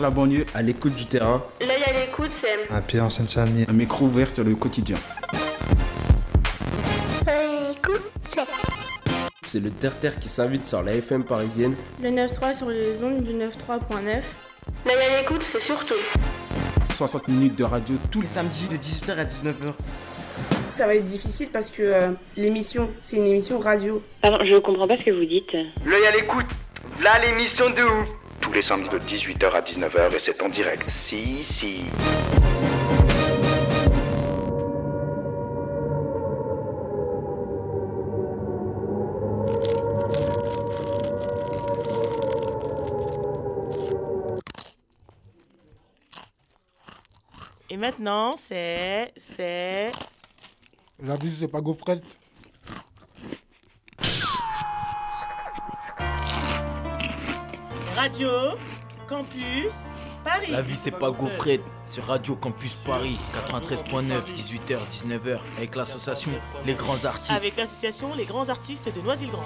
La banlieue à l'écoute du terrain. L'œil à l'écoute, c'est Un pied en Seine-Saint-Denis. Un micro ouvert sur le quotidien. l'œil à l'écoute, c'est C'est le terre-terre qui s'invite sur la FM parisienne. Le 9.3 sur les ondes du 9.3.9. l'œil à l'écoute, c'est surtout 60 minutes de radio tous les les samedis de 18h à 19h. Ça va être difficile parce que euh, l'émission, c'est une émission radio. Pardon, je comprends pas ce que vous dites. L'œil à l'écoute. Là, l'émission de ouf. Tous les samedis de 18h à 19h et c'est en direct. Si, si. Et maintenant, c'est. C'est. La vie, c'est pas gaufrette. Radio Campus Paris. La vie c'est pas gaufrette sur Radio Campus Paris 93.9 18h 19h avec l'association Les Grands Artistes. Avec l'association Les Grands Artistes de Noisy-le-Grand.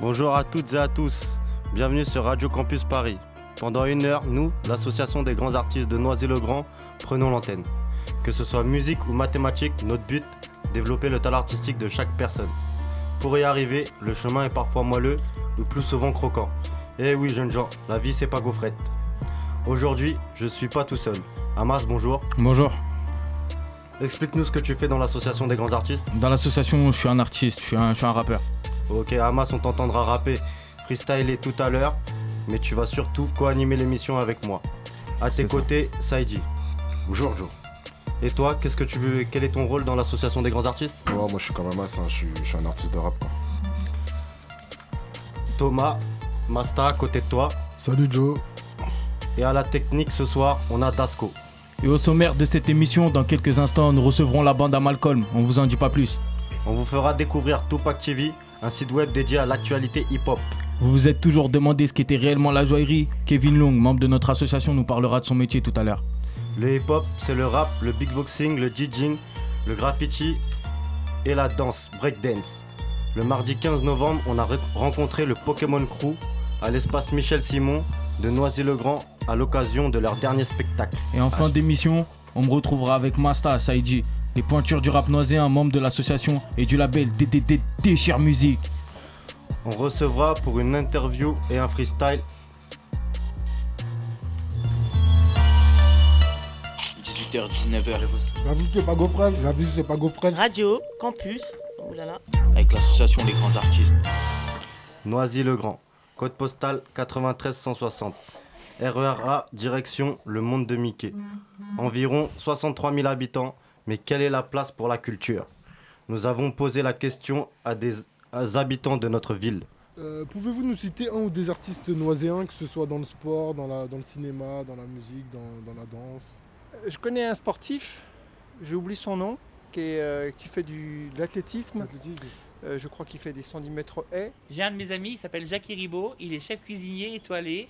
Bonjour à toutes et à tous, bienvenue sur Radio Campus Paris. Pendant une heure, nous, l'association des grands artistes de Noisy-le-Grand, prenons l'antenne. Que ce soit musique ou mathématiques, notre but, développer le talent artistique de chaque personne. Pour y arriver, le chemin est parfois moelleux, ou plus souvent croquant. Eh oui, jeunes gens, la vie c'est pas gaufrette. Aujourd'hui, je suis pas tout seul. Amas, bonjour. Bonjour. Explique-nous ce que tu fais dans l'association des grands artistes. Dans l'association, je suis un artiste, je suis un, je suis un rappeur. Ok, Hamas, on t'entendra rapper, freestyler tout à l'heure, mais tu vas surtout co-animer l'émission avec moi. À tes C'est ça. côtés, Saïdi. Bonjour, Joe. Et toi, qu'est-ce que tu veux Quel est ton rôle dans l'association des grands artistes? Moi, je suis comme Amas, hein, je, suis, je suis un artiste de rap. Quoi. Thomas, Masta, à côté de toi. Salut, Joe. Et à la technique ce soir, on a Dasco. Et au sommaire de cette émission, dans quelques instants, nous recevrons la bande à Malcolm. On vous en dit pas plus. On vous fera découvrir Tupac TV, un site web dédié à l'actualité hip-hop. Vous vous êtes toujours demandé ce qu'était réellement la joaillerie. Kevin Long, membre de notre association, nous parlera de son métier tout à l'heure. Le hip-hop, c'est le rap, le beatboxing, le DJing, le graffiti et la danse, breakdance. Le mardi 15 novembre, on a re- rencontré le Pokémon Crew à l'espace Michel Simon de Noisy-le-Grand à l'occasion de leur dernier spectacle. Et en fin d'émission, on me retrouvera avec Masta, Saïdi, les pointures du rap noiséen, membre de l'association et du label DDD Déchire Musique. On recevra pour une interview et un freestyle 18h 19h La vie, c'est pas gaufrette. La vie, c'est pas. Radio Campus. Là là. avec l'association Les Grands Artistes. Noisy-le-Grand. Code postal 93 160. RERA, direction le monde de Mickey. Environ 63 000 habitants, mais quelle est la place pour la culture? Nous avons posé la question à des à- habitants de notre ville. Euh, Pouvez-vous nous citer un ou des artistes noiséens, que ce soit dans le sport, dans, la, dans le cinéma, dans la musique, dans, dans la danse? Je connais un sportif, j'ai oublié son nom, qui, est, euh, qui fait du, de l'athlétisme. Euh, je crois qu'il fait des 110 mètres haies. J'ai un de mes amis, il s'appelle Jacques Ribaud, il est chef cuisinier étoilé,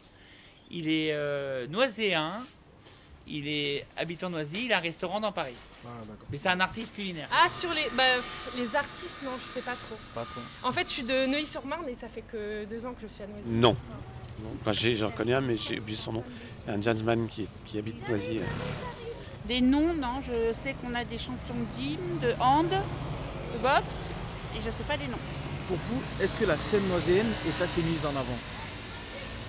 il est euh, noiséen, il est habitant Noisy, il a un restaurant dans Paris. Ah. Mais c'est un artiste culinaire. Ah, sur les, bah, pff, les artistes, non, je sais pas trop. Pas trop. En fait, je suis de Neuilly-sur-Marne et ça fait que deux ans que je suis à Noisy. Non. non. Enfin, j'en connais un, mais j'ai oublié son nom. Un jazzman qui, qui habite Noisy. euh. Des noms, non, je sais qu'on a des champions de gym, de hand, de boxe, et je sais pas les noms. Pour vous, est-ce que la scène noiséenne est assez mise en avant?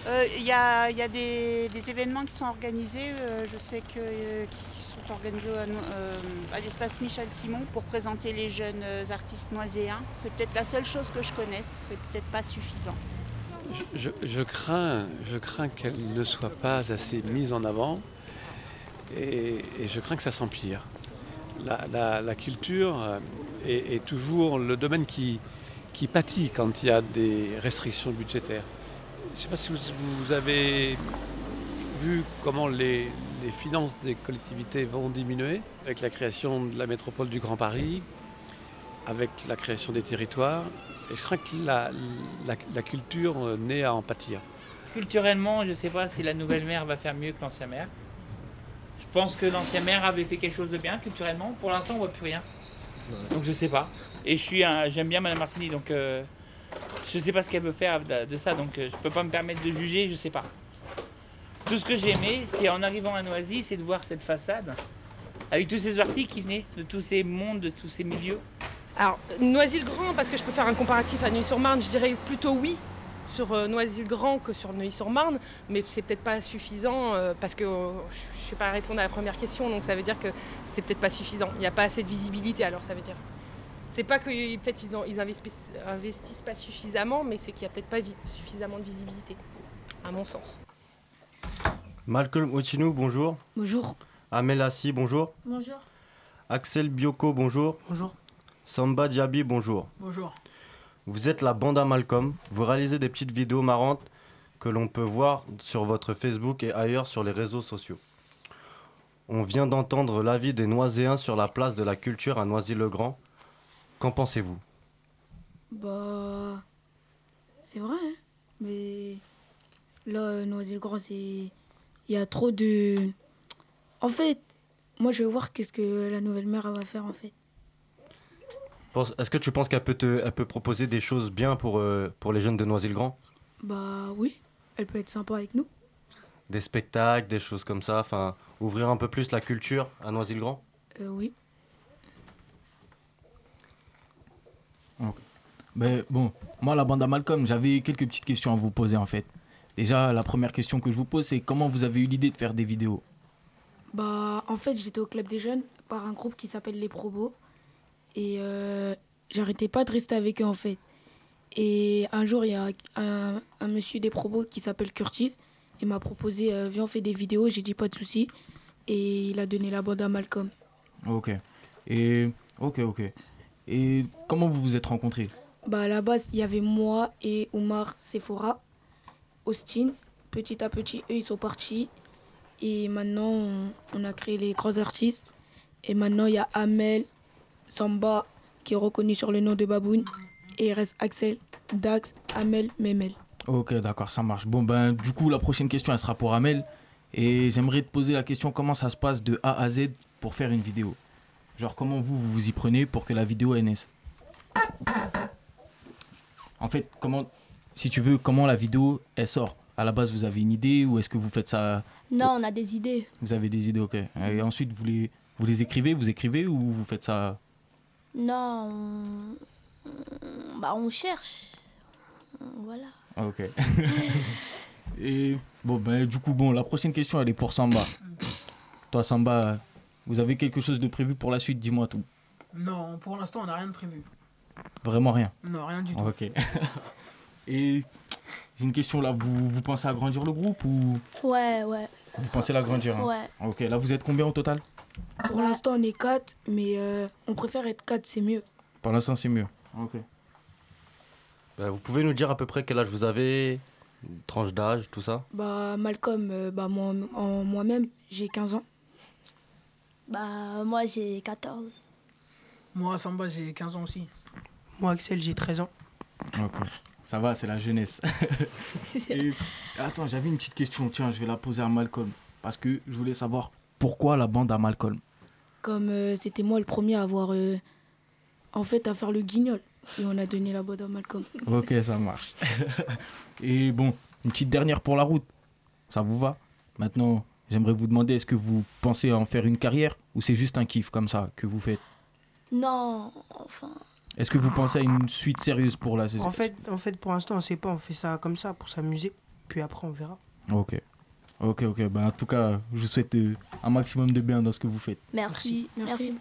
Euh, Il y a, il y a des, des événements qui sont organisés, euh, je sais que, euh, qui sont organisés à, euh, l'espace Michel Simon pour présenter les jeunes artistes noiséens. C'est peut-être la seule chose que je connaisse, c'est peut-être pas suffisant. Je, je- je crains, je crains qu'elle ne soit pas assez mise en avant et, je crains que ça s'empire. La, culture euh, est, toujours le domaine qui, pâtit quand il y a des restrictions budgétaires. Je ne sais pas si vous, avez vu comment les, finances des collectivités vont diminuer avec la création de la métropole du Grand Paris, avec la création des territoires. Et je crains que la, culture euh, n'ait à en pâtir. Culturellement, je sais pas si la nouvelle maire va faire mieux que l'ancienne maire. Je pense que l'ancienne maire avait fait quelque chose de bien culturellement. Pour l'instant, on voit plus rien. Donc je sais pas. Et je suis j'aime bien Madame Martini, donc euh, je sais pas ce qu'elle veut faire de, ça, donc euh, je peux pas me permettre de juger, je sais pas. Tout ce que j'ai aimé, c'est en arrivant à Noisy, c'est de voir cette façade avec tous ces artistes qui venaient de tous ces mondes, de tous ces milieux. Alors, Noisy-le-Grand, parce que je peux faire un comparatif à Neuilly-sur-Marne, je dirais plutôt oui sur euh, Noisy-le-Grand que sur Neuilly-sur-Marne, mais c'est peut-être pas suffisant euh, parce que euh, je ne sais pas répondre à la première question, donc ça veut dire que c'est peut-être pas suffisant. Il n'y a pas assez de visibilité, alors ça veut dire. C'est pas que peut-être ils, ont- ils investissent, investissent pas suffisamment, mais c'est qu'il n'y a peut-être pas vi- suffisamment de visibilité, à mon sens. Malcolm Ochinou, bonjour. Bonjour. Amel Assi, bonjour. Bonjour. Axel Bioko, bonjour. Bonjour. Samba Diaby, bonjour. Bonjour. Vous êtes la bande à Malcolm. Vous réalisez des petites vidéos marrantes que l'on peut voir sur votre Facebook et ailleurs sur les réseaux sociaux. On vient d'entendre l'avis des Noiséens sur la place de la culture à Noisy-le-Grand. Qu'en pensez-vous? Bah. C'est vrai, hein. Mais. Là, Noisy-le-Grand, c'est. Il y a trop de. En fait, moi, je veux voir qu'est-ce que la nouvelle mère va faire, en fait. Est-ce que tu penses qu'elle peut, te- elle peut proposer des choses bien pour, euh, pour les jeunes de Noisy-le-Grand? Bah, oui. Elle peut être sympa avec nous. Des spectacles, des choses comme ça Enfin, ouvrir un peu plus la culture à Noisy-le-Grand? Euh, oui. Ok. Ben, bon, moi, la bande à Malcolm, j'avais quelques petites questions à vous poser en fait. Déjà, la première question que je vous pose, c'est comment vous avez eu l'idée de faire des vidéos? Bah, en fait, j'étais au Club des Jeunes par un groupe qui s'appelle Les Probos. Et euh, j'arrêtais pas de rester avec eux, en fait. Et un jour, il y a un, un monsieur des Probos qui s'appelle Curtis. Il m'a proposé, euh, viens, on fait des vidéos. J'ai dit pas de souci. Et il a donné la bande à Malcolm. Ok. Et. Ok, ok. Et comment vous vous êtes rencontrés? Bah, à la base, il y avait moi et Omar Sephora, Austin. Petit à petit, eux, ils sont partis. Et maintenant, on, on a créé les grands artistes. Et maintenant, il y a Amel, Samba, qui est reconnu sur le nom de Baboun. Et il reste Axel, Dax, Amel, Memel. Ok, d'accord, ça marche. Bon, ben, du coup, la prochaine question, elle sera pour Amel. Et j'aimerais te poser la question comment ça se passe de A à Z pour faire une vidéo? Genre, comment vous, vous vous y prenez pour que la vidéo naisse? En fait, comment, si tu veux, comment la vidéo elle sort? À la base, vous avez une idée ou est-ce que vous faites ça? Non, on a des idées. Vous avez des idées, ok. Et ensuite, vous les, vous les écrivez, vous écrivez ou vous faites ça Non, on, bah, on cherche. Voilà. Ah, Ok. Et bon, ben, du coup, bon, la prochaine question, elle est pour Samba. Toi, Samba, vous avez quelque chose de prévu pour la suite? Dis-moi tout. Non, pour l'instant, on n'a rien de prévu. Vraiment rien? Non, rien du tout. Ok. Et j'ai une question là, vous, vous pensez agrandir le groupe ou? Ouais, ouais. vous pensez l'agrandir hein? Ouais. Ok, là vous êtes combien au total? Pour l'instant, on est 4, mais euh, on préfère être 4, c'est mieux. Pour l'instant, c'est mieux. Ok. Bah, Vous pouvez nous dire à peu près quel âge vous avez une Tranche d'âge, tout ça? Bah, Malcolm, euh, bah, moi, en moi-même, j'ai 15 ans. Bah, moi j'ai 14. Moi, Samba, j'ai 15 ans aussi. Moi, Axel, j'ai 13 ans. Ok. Ça va, c'est la jeunesse. Et attends, j'avais une petite question. Tiens, je vais la poser à Malcolm. Parce que je voulais savoir pourquoi la bande à Malcolm. Comme euh, c'était moi le premier à avoir. euh, en fait, à faire le guignol. Et on a donné la bande à Malcolm. Ok, ça marche. Et bon, une petite dernière pour la route. Ça vous va? Maintenant, j'aimerais vous demander, est-ce que vous pensez en faire une carrière ou c'est juste un kiff comme ça que vous faites? Non, enfin. Est-ce que vous pensez à une suite sérieuse pour la saison? En fait, en fait, pour l'instant, on sait pas. On fait ça comme ça pour s'amuser. Puis après, on verra. Ok. Ok, ok. Ben, en tout cas, je vous souhaite euh, un maximum de bien dans ce que vous faites. Merci. Merci.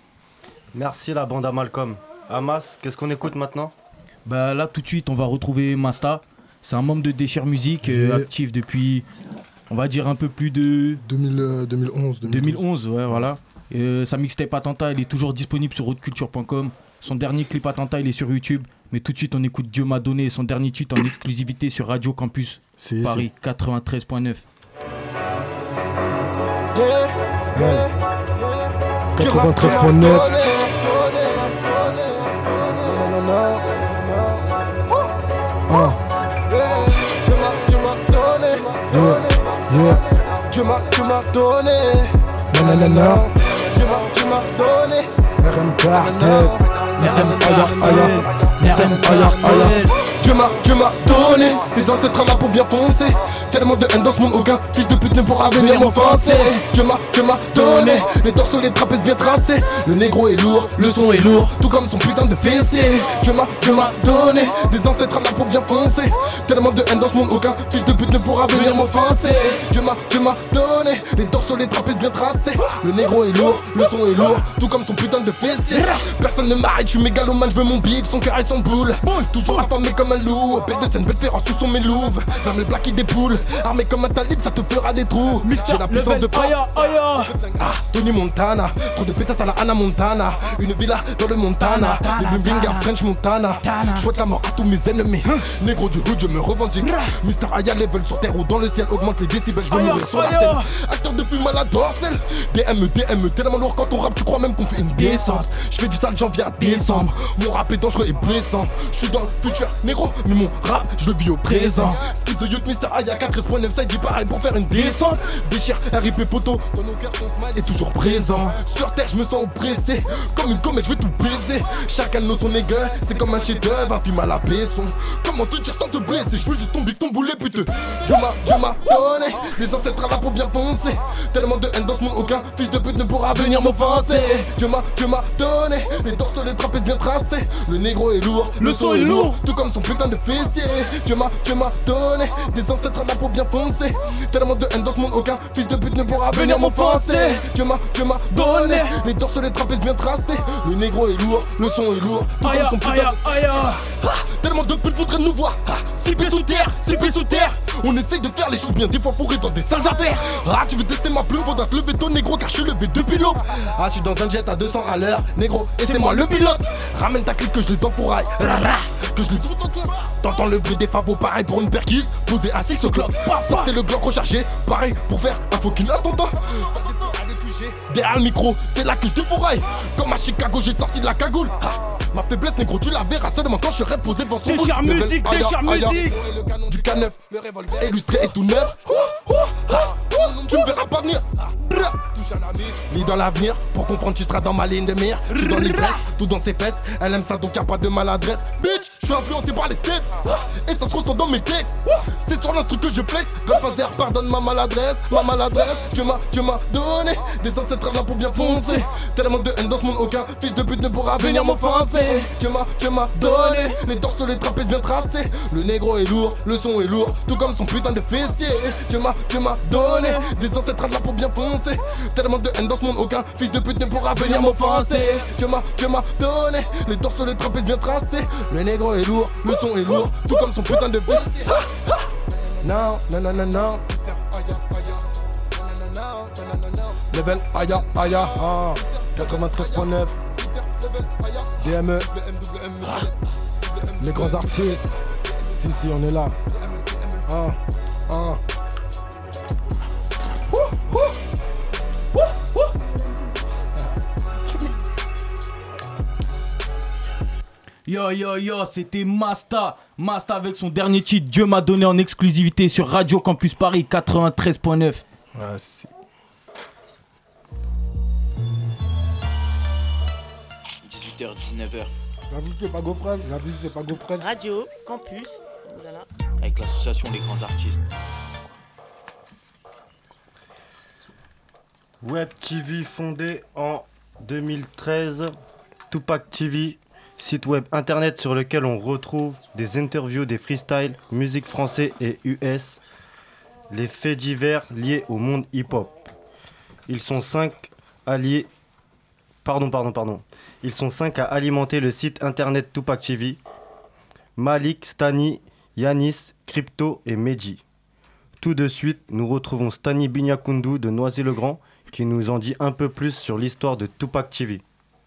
Merci la bande à Malcolm. Hamas, qu'est-ce qu'on écoute maintenant? Bah là tout de suite on va retrouver Masta. C'est un membre de Déchire Musique euh, actif depuis on va dire un peu plus de 2000, euh, 2011. 2011 ouais voilà. Euh, sa mixtape Attentat elle est toujours disponible sur haute-culture.com. Son dernier clip Attentat il est sur YouTube. Mais tout de suite on écoute Dieu m'a donné son dernier titre en exclusivité sur Radio Campus Paris 93.9. Ouais. 93.9. Ah. Yeah, yeah. Tu m'as, tu m'as donné. Nanana. Tu m'as, tu m'as donné. Dieu m'a, Dieu m'a donné Des ancêtres là pour bien foncer. Tellement de haine dans ce monde, aucun fils de pute ne pourra venir m'offenser. Dieu m'a, Dieu m'a donné Les dorsaux, les trapèzes bien tracés. Le négro est lourd, le son est lourd Tout comme son putain de fessier Dieu m'a, Dieu m'a donné Des ancêtres là pour bien foncer. Tellement de haine dans ce monde, aucun fils de pute ne pourra venir m'offenser. Dieu m'a, Dieu m'a donné Les dorsaux, les trapèzes bien tracés. Le négro est lourd, le son est lourd Tout comme son putain de fessier Personne ne m'arrête, je suis mégalomane, je veux mon bif, son cœur et son boule. Toujours affamé comme un loup Bête de scène, bête féroce sous son mélouve Même les plaques qui dépoule Armé comme un talib, ça te fera des trous. J'ai la puissance de frappe. Ah, Tony Montana. Trop de pétasses à la Anna Montana. Une villa dans le Montana. Le bling bling à French Montana. Chouette la mort à tous mes ennemis. Négro du hood, je me revendique. Mister Aya level sur terre ou dans le ciel Augmente les décibels, je veux mourir sur la scène. Acteur de film à la dorsale. DM, DM, tellement lourd quand on rappe Tu crois même qu'on fait une descente. Je fais du sale janvier à décembre. Mon rap est dangereux et blessant. Je suis dans le futur, négro Mais mon rap, je le vis au présent. Skis de youth, Mister Aya 4.9 ça dit pareil pour faire une descente. Déchire, RIP poteau Dans nos cœurs, ton smile est toujours présent. Sur terre, je me sens oppressé Comme une comète, je vais tout baiser. Chacun de nos sons négueux, c'est comme un chef d'œuvre Un film à la baisson. Comment te dire sans te blesser? Je veux juste ton bif, ton boulet putain Dieu m'a, Dieu m'a donné Des ancêtres là pour bien foncer. Tellement de haine dans ce monde, aucun fils de pute ne pourra venir m'offenser. Dieu m'a, Dieu m'a donné Les torses, les trapèzes bien tracés. Le négro est lourd, le son est lourd. Tout comme son putain de fessier Dieu m'a, Dieu m'a donné Des ancêtres là pour bien foncer. Tellement de haine dans ce monde, aucun fils de pute ne pourra venir m'offenser. Dieu m'a, Dieu m'a donné Les torses, les trapèzes bien tracés. Le négro est lourd, le son est lourd. Tout comme son Ah, Tellement de putes voudraient nous voir. Ah, Six pieds sous terre, six pieds sous terre. On essaye de faire les choses bien, des fois fourrés dans des sales affaires. Ah tu veux tester ma plume, faudra te lever ton négro car je suis levé depuis l'aube. Ah je suis dans un jet à 200 à l'heure, négro, et c'est moi le pilote. Ramène ta clique que je les enfouraille, que je les foute en club T'entends le bruit des favos, pareil pour une perquise. Posé à 6 o'clock, sortez le glock rechargé. Pareil pour faire un fucking attentat Derrière le micro, c'est là que je te fourraille. Comme à Chicago, j'ai sorti de la cagoule Ma faiblesse négro tu la verras seulement quand je serai posé devant son Déchire musique, déchire musique. Du K9, le revolver illustré et tout neuf. Oh, oh, ah, Tu me verras pas venir. Ah. Lis dans l'avenir, pour comprendre tu seras dans ma ligne de mire. Je suis dans l'ivresse, tout dans ses fesses. Elle aime ça donc y'a pas de maladresse. Bitch, je suis influencé par les States. Ah, Et ça se ressent dans mes textes. Ah, C'est sur l'instru que je flex. Godfather pardonne ma maladresse. Ma maladresse, Dieu m'a, Dieu m'a donné Des ancêtres là pour bien foncer. Tellement de haine dans ce monde, aucun fils de pute ne pourra venir m'offenser Dieu m'a, Dieu m'a donné Les dorsaux, les trapèzes bien tracés. Le négro est lourd, le son est lourd Tout comme son putain de fessier. Dieu m'a, Dieu m'a donné Des ancêtres là pour bien foncer. Tellement de haine dans ce monde, aucun fils de pute ne pourra venir m'offenser. Dieu m'a, Dieu m'a donné Les dorsaux, les trapèzes bien tracés. Le négro est lourd, le son est lourd Tout comme son putain de fessier. Non, non, non, non, non. Level Aya Aya ah, 93.9 DME Ah, Les grands artistes Si si on est là ah, ah. Yo yo yo, c'était Masta. Masta avec son dernier titre, Dieu m'a donné en exclusivité sur Radio Campus Paris 93.9. Ouais, si, si. 18h, 19h. La vie c'est pas GoFred, la vie c'est pas GoFred. Radio, campus. Avec l'association des grands artistes. Web TV fondé en 2013, Tupac TV, site web internet sur lequel on retrouve des interviews, des freestyles, musique français et US, les faits divers liés au monde hip-hop. Ils sont cinq alliés. Pardon, pardon, pardon. Ils sont cinq à alimenter le site internet Tupac TV. Malik, Stani, Yanis, Crypto et Meji. Tout de suite, nous retrouvons Stani Binyakundu de Noisy-le-Grand qui nous en dit un peu plus sur l'histoire de Tupac TV.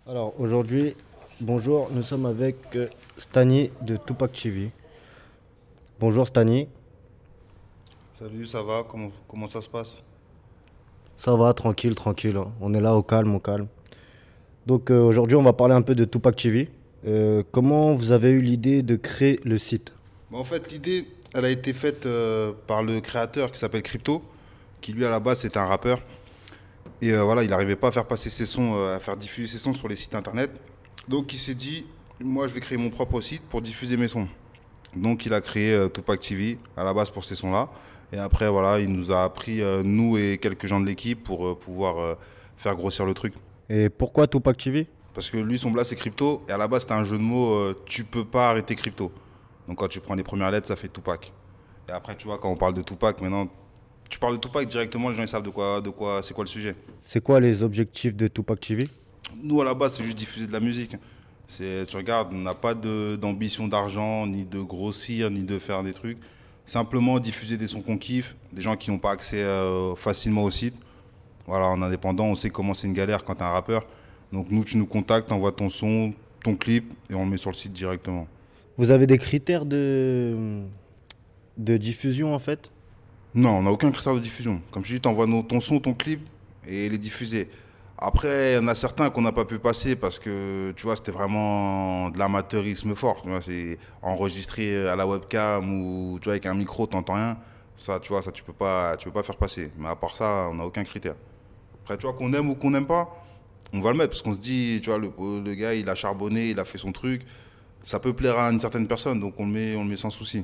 Alors aujourd'hui, bonjour, nous sommes avec euh, Stani de Tupac TV. Bonjour Stani, Salut, ça va? Comment, comment ça se passe? Ça va, tranquille, tranquille. hein. On est là au calme, au calme. Donc euh, aujourd'hui, on va parler un peu de Tupac TV. Euh, comment vous avez eu l'idée de créer le site Bah, En fait, l'idée, elle a été faite euh, par le créateur qui s'appelle Crypto, qui lui à la base c'était un rappeur. Et voilà, il n'arrivait pas à faire passer ses sons, à faire diffuser ses sons sur les sites internet. Donc il s'est dit, moi je vais créer mon propre site pour diffuser mes sons. Donc il a créé Tupac TV à la base pour ces sons-là. Et après, voilà, il nous a appris, nous et quelques gens de l'équipe, pour pouvoir faire grossir le truc. Et pourquoi Tupac TV Parce que lui, son blast, c'est crypto. Et à la base, c'était un jeu de mots, euh, tu peux pas arrêter crypto. Donc quand tu prends les premières lettres, ça fait Tupac. Et après, tu vois, quand on parle de Tupac, maintenant, tu parles de Tupac directement, les gens ils savent de quoi, de quoi, c'est quoi le sujet. C'est quoi les objectifs de Tupac TV Nous, à la base, c'est juste diffuser de la musique. C'est, tu regardes, on n'a pas d'ambition d'argent, ni de grossir, ni de faire des trucs. Simplement diffuser des sons qu'on kiffe, des gens qui n'ont pas accès euh, facilement au site. Voilà, en indépendant, on sait comment c'est une galère quand t'es un rappeur. Donc nous, tu nous contactes, envoies ton son, ton clip, et on le met sur le site directement. Vous avez des critères de, de diffusion en fait? Non, on n'a aucun critère de diffusion. Comme je dis, tu envoies ton son, ton clip et les diffuser. Après, il y en a certains qu'on n'a pas pu passer parce que, tu vois, c'était vraiment de l'amateurisme fort. Tu vois, c'est enregistré à la webcam ou, tu vois, avec un micro, t'entends rien. Ça, tu vois, ça, tu peux pas, tu peux pas faire passer. Mais à part ça, on n'a aucun critère. Après, tu vois, qu'on aime ou qu'on n'aime pas, on va le mettre parce qu'on se dit, tu vois, le, le gars, il a charbonné, il a fait son truc. Ça peut plaire à une certaine personne, donc on le met, on le met sans souci.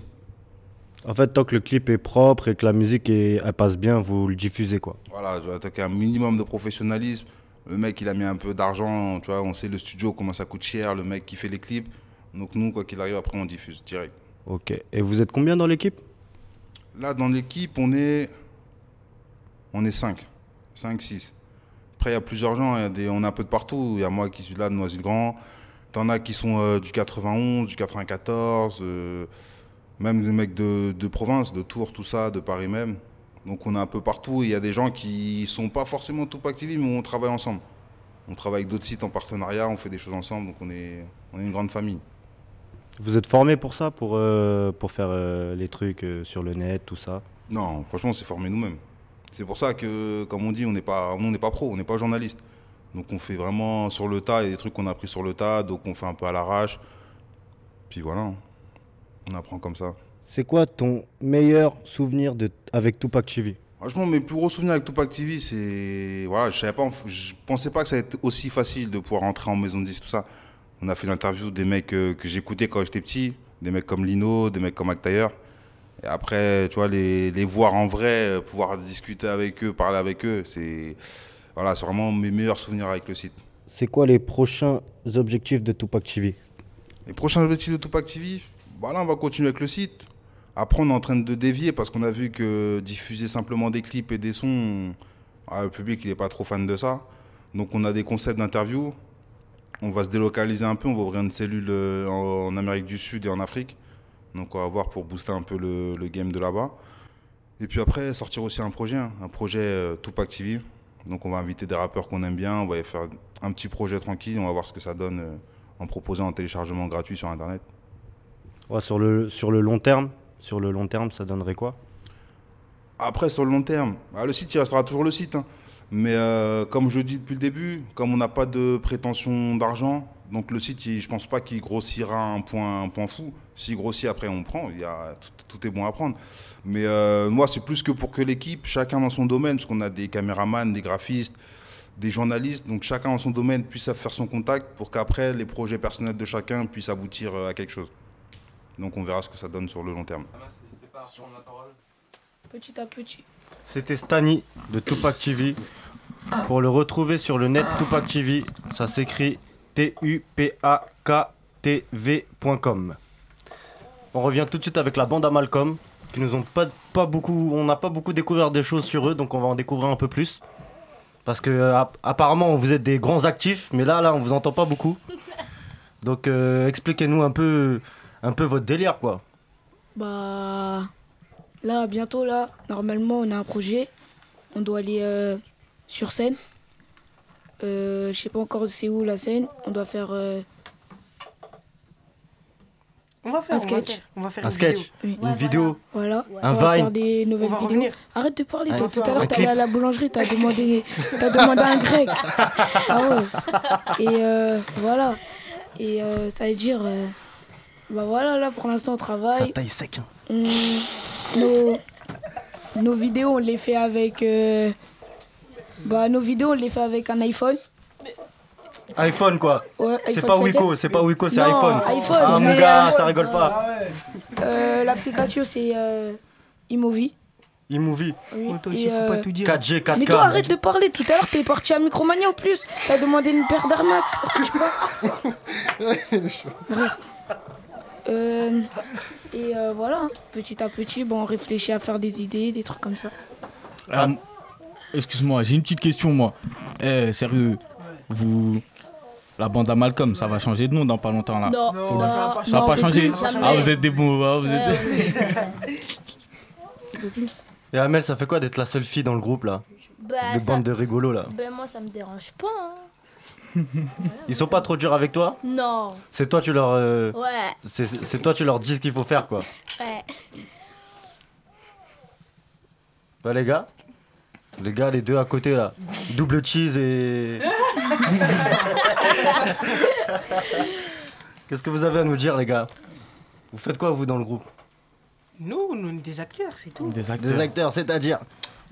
En fait, tant que le clip est propre et que la musique est- elle passe bien, vous le diffusez quoi. Voilà, tu vois, qu'un minimum de professionnalisme. Le mec, il a mis un peu d'argent, tu vois, on sait le studio, comment ça coûte cher, le mec qui fait les clips. Donc nous, quoi qu'il arrive, après, on diffuse direct. Ok. Et vous êtes combien dans l'équipe? Là, dans l'équipe, on est... On est 5. 5, 6. Après, il y a plusieurs gens, il y a des... on est un peu de partout. Il y a moi qui suis là de Noisy-le-Grand. T'en as qui sont euh, du 91, du 94, euh, même des mecs de, de province, de Tours, tout ça, de Paris même. Donc on est un peu partout. Il y a des gens qui sont pas forcément Tupac TV, mais on travaille ensemble. On travaille avec d'autres sites en partenariat, on fait des choses ensemble, donc on est, on est une grande famille. Vous êtes formé pour ça, pour, euh, pour faire les trucs sur le net, tout ça? Non, franchement, on s'est formé nous-mêmes. C'est pour ça que, comme on dit, on n'est pas, nous, on n'est pas pro, on n'est pas journaliste. Donc on fait vraiment sur le tas, il y a des trucs qu'on a appris sur le tas, donc on fait un peu à l'arrache. Puis voilà, on apprend comme ça. C'est quoi ton meilleur souvenir de, avec Tupac TV Franchement, mes plus gros souvenirs avec Tupac TV, c'est. Voilà, je savais pas, je pensais pas que ça allait être aussi facile de pouvoir rentrer en maison de disque, tout ça. On a fait l'interview des mecs euh, que j'écoutais quand j'étais petit, des mecs comme Lino, des mecs comme Mac Taylor. Et après, tu vois, les, les voir en vrai, euh, pouvoir discuter avec eux, parler avec eux, c'est. Voilà, c'est vraiment mes meilleurs souvenirs avec le site. C'est quoi les prochains objectifs de Tupac TV Les prochains objectifs de Tupac TV, voilà, on va continuer avec le site. Après, on est en train de dévier parce qu'on a vu que diffuser simplement des clips et des sons, ah, le public il n'est pas trop fan de ça. Donc, on a des concepts d'interview. On va se délocaliser un peu, on va ouvrir une cellule euh, en, en Amérique du Sud et en Afrique. Donc, on va voir pour booster un peu le, le game de là-bas. Et puis après, sortir aussi un projet, hein, un projet euh, Tupac TV. Donc, on va inviter des rappeurs qu'on aime bien, on va y faire un petit projet tranquille, on va voir ce que ça donne euh, en proposant un téléchargement gratuit sur Internet. Ouais, sur, le, sur le long terme, sur le long terme, ça donnerait quoi? Après, sur le long terme, bah, le site, il restera toujours le site. hein. Mais euh, comme je dis depuis le début, comme on n'a pas de prétention d'argent, donc le site, il- je pense pas qu'il grossira un point, un point fou. S'il grossit, après, on prend. Il y a, tout, tout est bon à prendre. Mais euh, moi, c'est plus que pour que l'équipe, chacun dans son domaine, parce qu'on a des caméramans, des graphistes, des journalistes, donc chacun dans son domaine puisse faire son contact pour qu'après, les projets personnels de chacun puissent aboutir euh, à quelque chose. Donc on verra ce que ça donne sur le long terme. Petit à petit. C'était Stani de Tupac TV. Pour le retrouver sur le net Tupac TV, ça s'écrit T-U-P-A-K-T-V.com. On revient tout de suite avec la bande à Malcolm, qui nous ont pas, pas beaucoup, on n'a pas beaucoup découvert des choses sur eux, donc on va en découvrir un peu plus. Parce que euh, app- apparemment vous êtes des grands actifs, mais là là on vous entend pas beaucoup. Donc euh, expliquez-nous un peu, un peu votre délire quoi. Bah là bientôt là, normalement on a un projet. On doit aller euh, sur scène. Euh, je sais pas encore c'est où la scène. On doit faire euh, On va faire un on va sketch. faire- on va faire Un une sketch, vidéo. une Ouais, vidéo, Voilà. un on va Vine. faire des nouvelles On va vidéos. revenir. Arrête de parler. Toi, tout à l'heure, allé à la boulangerie, t'as demandé, t'as demandé un grec. Ah ouais. Et euh, voilà. Et euh, ça veut dire, euh, bah voilà, là pour l'instant on travaille. Ça taille sec. hein. Nos, nos vidéos, on les fait avec. Bah, nos vidéos, on les fait avec un iPhone. iPhone quoi. Ouais, c'est pas 5S. Wiko, c'est pas Wiko, c'est iPhone. iPhone, Ah mon gars, euh, ça rigole pas. Euh, L'application, c'est euh, iMovie. iMovie. Oui. toi aussi, faut euh, pas tout dire. 4G, 4K. Mais toi, arrête de parler. Tout à l'heure, t'es parti à Micromania au plus. T'as demandé une paire d'Air Max. Pourquoi tu parles Bref. Euh, et euh, voilà, hein. petit à petit, bon, on réfléchit à faire des idées, des trucs comme ça. Ah, Excuse-moi, j'ai une petite question, moi. Eh, sérieux, vous. La bande à Malcolm, ça va changer de nom dans pas longtemps là. Non, Faut non, le- ça va pas ça va pas changer. Jamais. Ah, vous êtes des bons. ah, vous êtes des- Et Amel, ça fait quoi d'être la seule fille dans le groupe là? Bah, De ça- bande de rigolos là. Ben moi ça me dérange pas. hein. Ils sont pas trop durs avec toi? Non. C'est toi tu leur euh, Ouais. c'est c'est toi tu leur dis ce qu'il faut faire quoi. Ouais. Bah les gars, les gars les deux à côté là, double cheese et Qu'est-ce que vous avez à nous dire les gars? Vous faites quoi vous dans le groupe? Nous, nous, on est des acteurs, c'est tout. Des acteurs. Des acteurs, c'est-à-dire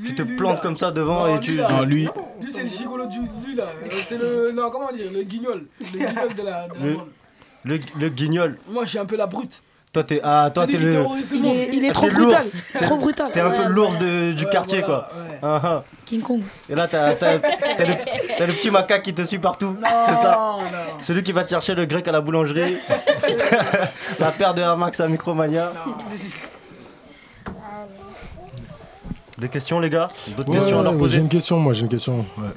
tu te Lui, plantes là. comme ça devant Non, et tu lui, là. Non, lui. Lui, c'est le gigolo du. Lui, là. Euh, C'est le. Non, comment dire Le guignol. Le guignol de la, de la le, le, le guignol. Moi, je suis un peu la brute. Toi t'es ah toi qui le Il est, il est Ah, trop brutal. Trop brutal. T'es un peu Ouais, l'ours de- du Ouais, quartier voilà, quoi. ouais. Ah, ah. King Kong. Et là, t'as le, le petit macaque qui te suit partout. C'est ça Celui qui va te chercher le grec à la boulangerie. la paire de Air Max à Micromania. Des questions, les gars D'autres Ouais, questions à leur poser J'ai une question, moi, j'ai une question. ouais.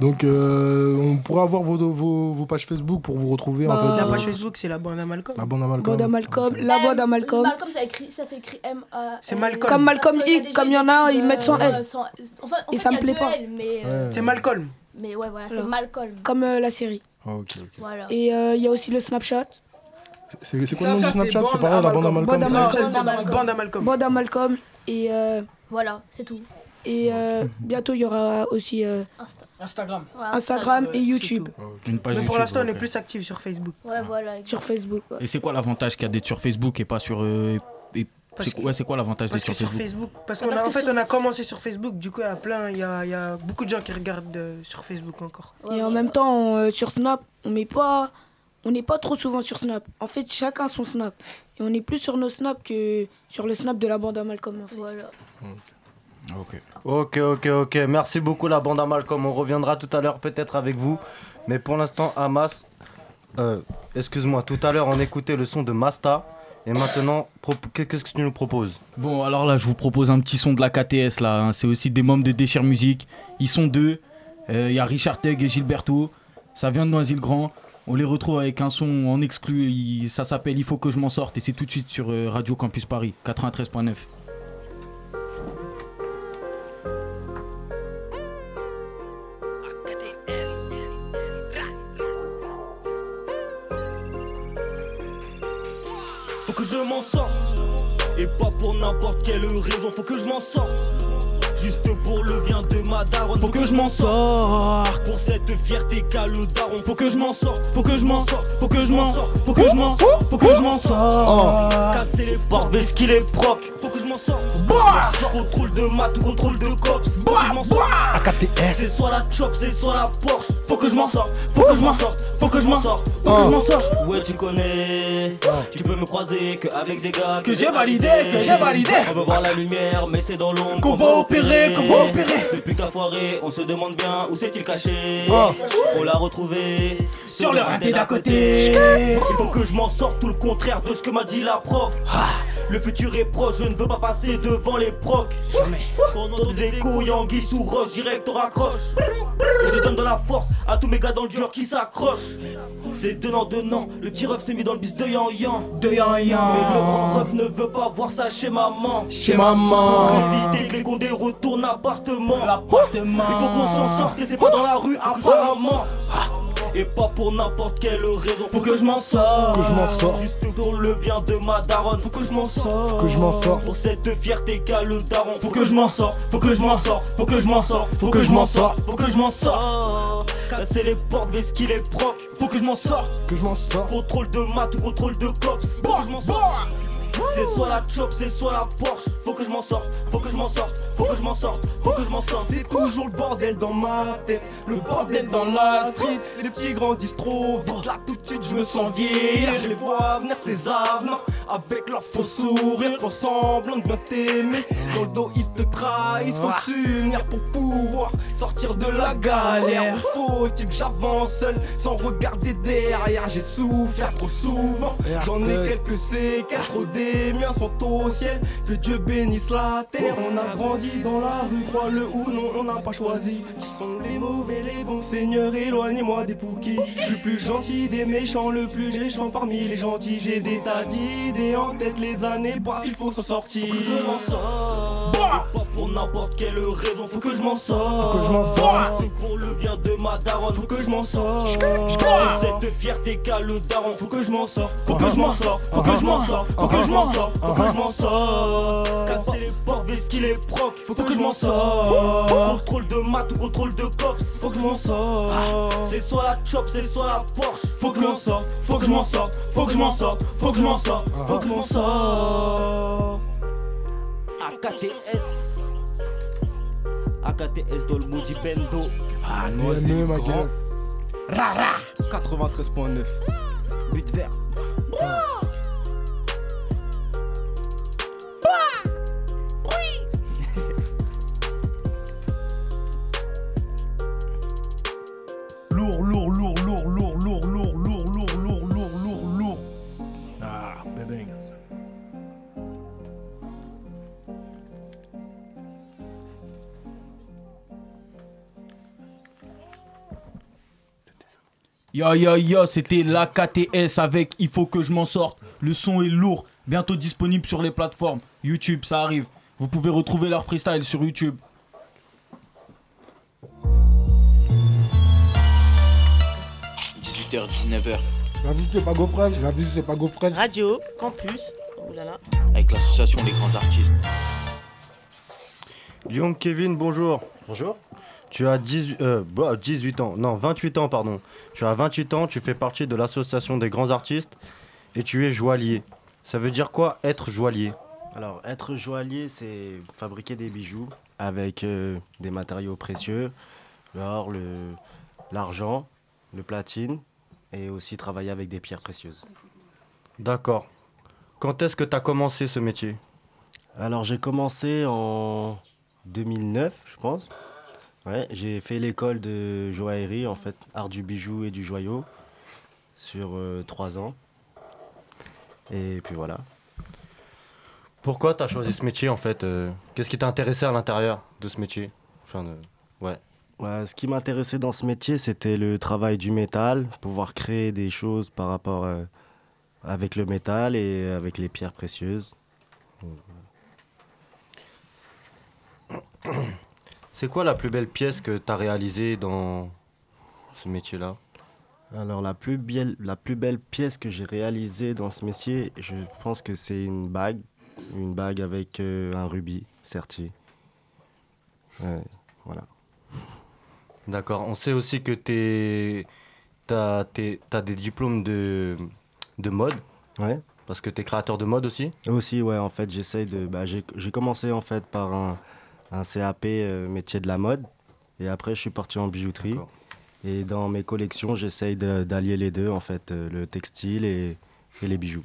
Donc, euh, on pourra avoir vos, vos, vos pages Facebook pour vous retrouver en Bah, fait. La euh, page Facebook, c'est la bande à Malcolm. La bande à Malcolm. Bande à Malcolm. La bande à Malcolm. Malcolm, ça, écrit, ça s'écrit M A. C'est Malcolm. Comme Malcolm X, comme il y en a, ils mettent sans L. euh, sans- Enfin, en Et fait, ça me plaît pas. Euh. C'est Malcolm. mais ouais, voilà, c'est. Malcolm. Comme euh, la série. Ah, ok, ok. Voilà. Et euh, il y a aussi le Snapchat. C'est quoi le nom du Snapchat, c'est pareil, la bande à Malcolm. Bande à Malcolm. Bande à Malcolm. Et, Voilà, c'est tout. et euh, bientôt, il y aura aussi euh, Insta. Instagram. Ouais, Instagram et YouTube. Une page Mais pour YouTube, l'instant, on est plus actifs sur Facebook. Ouais, voilà. Sur Facebook. ouais. Et c'est quoi l'avantage qu'il y a d'être sur Facebook et pas sur. euh, et- c'est- que- Ouais, c'est quoi l'avantage d'être sur sur Facebook? Facebook, parce qu'on parce a, en que fait, sur- on a commencé sur Facebook, du coup, il y a plein, il y a, il y a beaucoup de gens qui regardent euh, sur Facebook encore. Et en même temps, on, euh, sur Snap, on met pas, on n'est pas trop souvent sur Snap. En fait, chacun son Snap. Et on est plus sur nos Snaps que sur le Snap de la bande à Malcolm. En fait. Voilà. Ok. Ok, ok, ok. Merci beaucoup, la bande à Malcolm. On reviendra tout à l'heure peut-être avec vous. Mais pour l'instant, Hamas, euh, excuse-moi, tout à l'heure, on écoutait le son de Masta. Et maintenant, qu'est-ce que tu nous proposes? Bon, alors là, je vous propose un petit son de la KTS là. hein. C'est aussi des membres de Déchire Musique. Ils sont deux. Euh, Il y a Richard Teg et Gilberto. Ça vient de Noisy-le-Grand. On les retrouve avec un son en exclu. Ça s'appelle Il faut que je m'en sorte. Et c'est tout de suite sur euh, Radio Campus Paris 93.9. Faut que je m'en sorte Et pas pour n'importe quelle raison Faut que je m'en sorte Juste pour le bien de ma daronne Faut que je m'en sorte Pour cette fierté qu'a le daron Faut que je m'en sorte Faut que je m'en sorte Faut que je m'en sorte Faut que je m'en sorte Faut que je m'en sorte Casser les portes Baisse qu'il est proc Faut que je m'en sorte m'en sorte. Contrôle de maths ou contrôle de cops Faut que je m'en sorte C'est soit la chop c'est soit la Porsche Faut que je m'en sorte Faut que je m'en sorte Faut que je m'en sorte Faut que je m'en sorte Ouais tu connais. Tu peux me croiser qu'avec des gars Que j'ai validé, que j'ai validé. On veut voir la lumière mais c'est dans l'ombre Qu'on va opérer, qu'on va opérer. Depuis que t'as foiré on se demande bien où c'est-il caché. On l'a retrouvé Sur le rinté d'à côté. Il faut que je m'en sorte tout le contraire de ce que m'a dit la prof. Le futur est proche, je ne veux pas passer devant les procs. Quand on entend des échos, Yangui sous roche, direct on raccroche. Et je donne de la force à tous mes gars dans le dur qui s'accrochent. C'est donnant donnant, le petit ref s'est mis dans le bis de Yan Yan. De Yan Yan. Mais le grand ref ne veut pas voir ça chez maman. Chez maman. Pour éviter que les condés retournent appartement. L'appartement. Il faut qu'on s'en sorte et c'est pas dans la rue apparemment et pas pour n'importe quelle raison Faut que je m'en sorte Que je m'en sorte. Juste pour le bien de ma daronne Faut que je m'en sorte Faut que je m'en sorte. Pour cette fierté qu'a le daron Faut que je m'en sorte Faut que je m'en sorte Faut que je m'en sorte Faut que je m'en sorte. Faut que je m'en sorte Casser les portes, mais ce qu'il est proc Faut que je m'en sorte Que je m'en sorte. Contrôle de maths ou contrôle de cops Faut que je m'en sorte C'est soit la chop, c'est soit la Porsche Faut que je m'en sorte, faut que je m'en sorte faut que je m'en sorte, faut que je m'en sorte. C'est toujours le bordel dans ma tête, le bordel dans la street. Les petits grandissent trop vite, là tout de suite je me sens vieillir. Je les vois venir ces avenants avec leur faux sourire, font semblant de bien t'aimer. Dans le dos ils te trahissent, faut s'unir pour pouvoir sortir de la galère. Faut-il que j'avance seul sans regarder derrière? J'ai souffert trop souvent, j'en ai quelques séquelles. Trop des miens sont au ciel, que Dieu bénisse la terre. On a grandi dans la rue, crois-le ou non, on n'a pas choisi. Qui sont les mauvais, les bons seigneurs, éloignez-moi des pouquis. Je suis plus gentil des méchants, le plus méchant parmi les gentils. J'ai des tas d'idées en tête, les années passent, il faut s'en sortir. Faut que je m'en. Et Pas pour n'importe quelle raison, faut que je m'en sorte. Faut que je m'en. C'est pour le bien de ma daronne, faut que je m'en sorte. Cette fierté qu'a le daron, faut que je m'en sorte. Faut que je m'en sorte, faut que je m'en sorte, faut que je m'en sorte, faut que je m'en sorte. Casser les portes, vesquiller les procs, faut que je m'en sorte. Contrôle de maths ou contrôle de cops, faut que je m'en sorte. C'est soit la chop, c'est soit la Porsche, faut que je m'en sorte, faut que je m'en sorte, faut que je m'en sorte, faut que je m'en sorte, faut que je m'en sorte. AKTS AKTS Moody Bendo. Ah, PME, ma gueule. Rara. 93.9. But vert Yo yo yo, c'était la KTS avec Il faut que je m'en sorte. Le son est lourd, bientôt disponible sur les plateformes. YouTube, ça arrive. Vous pouvez retrouver leur freestyle sur YouTube. h 19h, La vie c'est pas GoFred, la vie c'est pas GoFred. Radio, campus. Oh là là. avec l'association des grands artistes. Young Kevin, bonjour. Bonjour. Tu as 18, euh, bah, 18 ans, non 28 ans pardon. Tu as 28 ans, tu fais partie de l'association des grands artistes et tu es joaillier. Ça veut dire quoi être joaillier? Alors, être joaillier, c'est fabriquer des bijoux avec euh, des matériaux précieux, l'or, le- l'argent, le platine, et aussi travailler avec des pierres précieuses. D'accord. Quand est-ce que tu as commencé ce métier? Alors, j'ai commencé en 2009, je pense. Ouais, j'ai fait l'école de joaillerie, en fait, art du bijou et du joyau, sur euh, trois ans. Et puis voilà. Pourquoi tu as choisi ce métier en fait euh, Qu'est-ce qui t'a intéressé à l'intérieur de ce métier? Enfin, ouais. Ouais, ce qui m'intéressait dans ce métier, c'était le travail du métal, pouvoir créer des choses par rapport euh, avec le métal et avec les pierres précieuses. C'est quoi la plus belle pièce que tu as réalisée dans ce métier-là? Alors la plus, bielle- la plus belle pièce que j'ai réalisée dans ce métier, je pense que c'est une bague, une bague avec euh, un rubis serti. Ouais, voilà. D'accord. On sait aussi que tu as, des diplômes de, de mode. Ouais. Parce que tu es créateur de mode aussi? Aussi, ouais, en fait, j'essaye de. bah, j'ai j'ai commencé en fait par un, un CAP euh, métier de la mode. Et après, je suis parti en bijouterie. Et dans mes collections, j'essaye d'allier les deux, en fait, euh, le textile et, et les bijoux.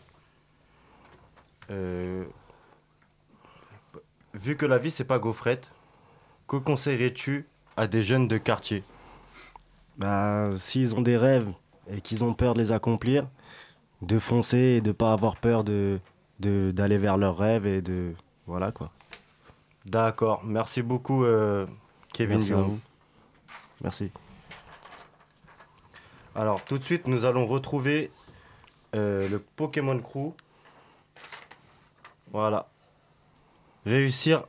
Euh, vu que la vie, c'est pas gaufrette, que conseillerais-tu à des jeunes de quartier? Bah, s'ils ont des rêves et qu'ils ont peur de les accomplir, de foncer et de pas avoir peur de- d'aller vers leurs rêves et de voilà quoi. D'accord. Merci beaucoup, euh, Kevin Merci à Young. vous. Merci. Alors, tout de suite, nous allons retrouver euh, le Pokémon Crew. Voilà. Réussir.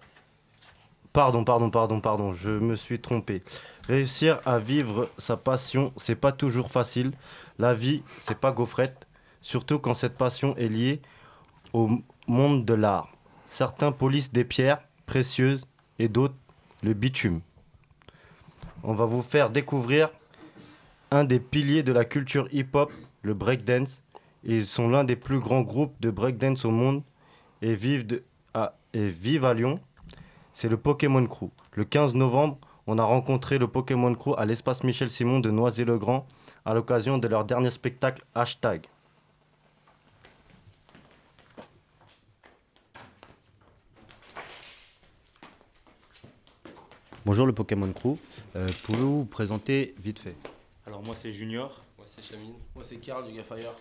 Pardon, pardon, pardon, pardon, je me suis trompé. Réussir à vivre sa passion, c'est pas toujours facile. La vie, c'est pas gaufrette, surtout quand cette passion est liée au monde de l'art. Certains polissent des pierres précieuses et d'autres le bitume. On va vous faire découvrir un des piliers de la culture hip-hop, le breakdance. Et ils sont l'un des plus grands groupes de breakdance au monde et vivent, à Lyon. c'est le Pokémon Crew. Le 15 novembre, on a rencontré le Pokémon Crew à l'espace Michel Simon de Noisy-le-Grand à l'occasion de leur dernier spectacle Hashtag. Bonjour le Pokémon Crew, Euh, pouvez-vous vous présenter vite fait Alors moi c'est Junior. Moi c'est Chamine. Moi c'est Karl du Gafire.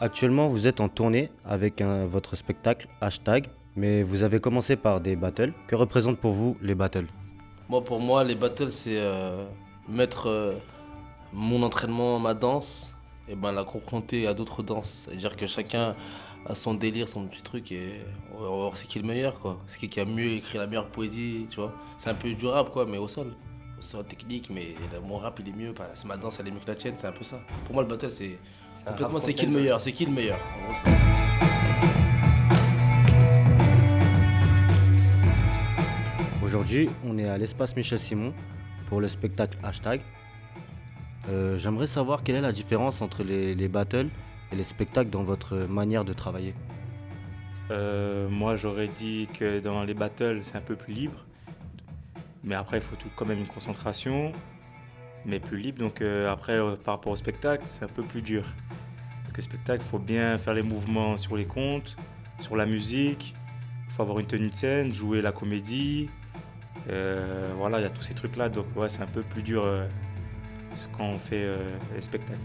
Actuellement, vous êtes en tournée avec un- votre spectacle Hashtag, mais vous avez commencé par des battles. Que représentent pour vous les battles Moi pour moi les battles c'est euh, mettre euh, mon entraînement, ma danse, et ben la confronter à d'autres danses. C'est-à-dire que chacun a son délire, son petit truc et on va voir c'est qui le meilleur quoi. C'est qui qui a mieux écrit la meilleure poésie, tu vois. C'est un peu du rap quoi mais au sol. Au sol technique mais mon rap il est mieux, enfin, c'est ma danse elle est mieux que la tienne, c'est un peu ça. Pour moi le battle c'est complètement c'est qui le meilleur, c'est qui le meilleur. En gros, c'est- Aujourd'hui, on est à l'espace Michel Simon pour le spectacle Hashtag. Euh, J'aimerais savoir quelle est la différence entre les, les battles et les spectacles dans votre manière de travailler. Euh, moi, j'aurais dit que dans les battles, c'est un peu plus libre. Mais après, il faut tout, quand même une concentration, mais plus libre. Donc euh, après, euh, par rapport au spectacle, c'est un peu plus dur. Parce que le spectacle, il faut bien faire les mouvements sur les comptes, sur la musique. Il faut avoir une tenue de scène, jouer la comédie. Voilà, il y a tous ces trucs-là. Donc ouais, c'est un peu plus dur quand on fait les spectacles.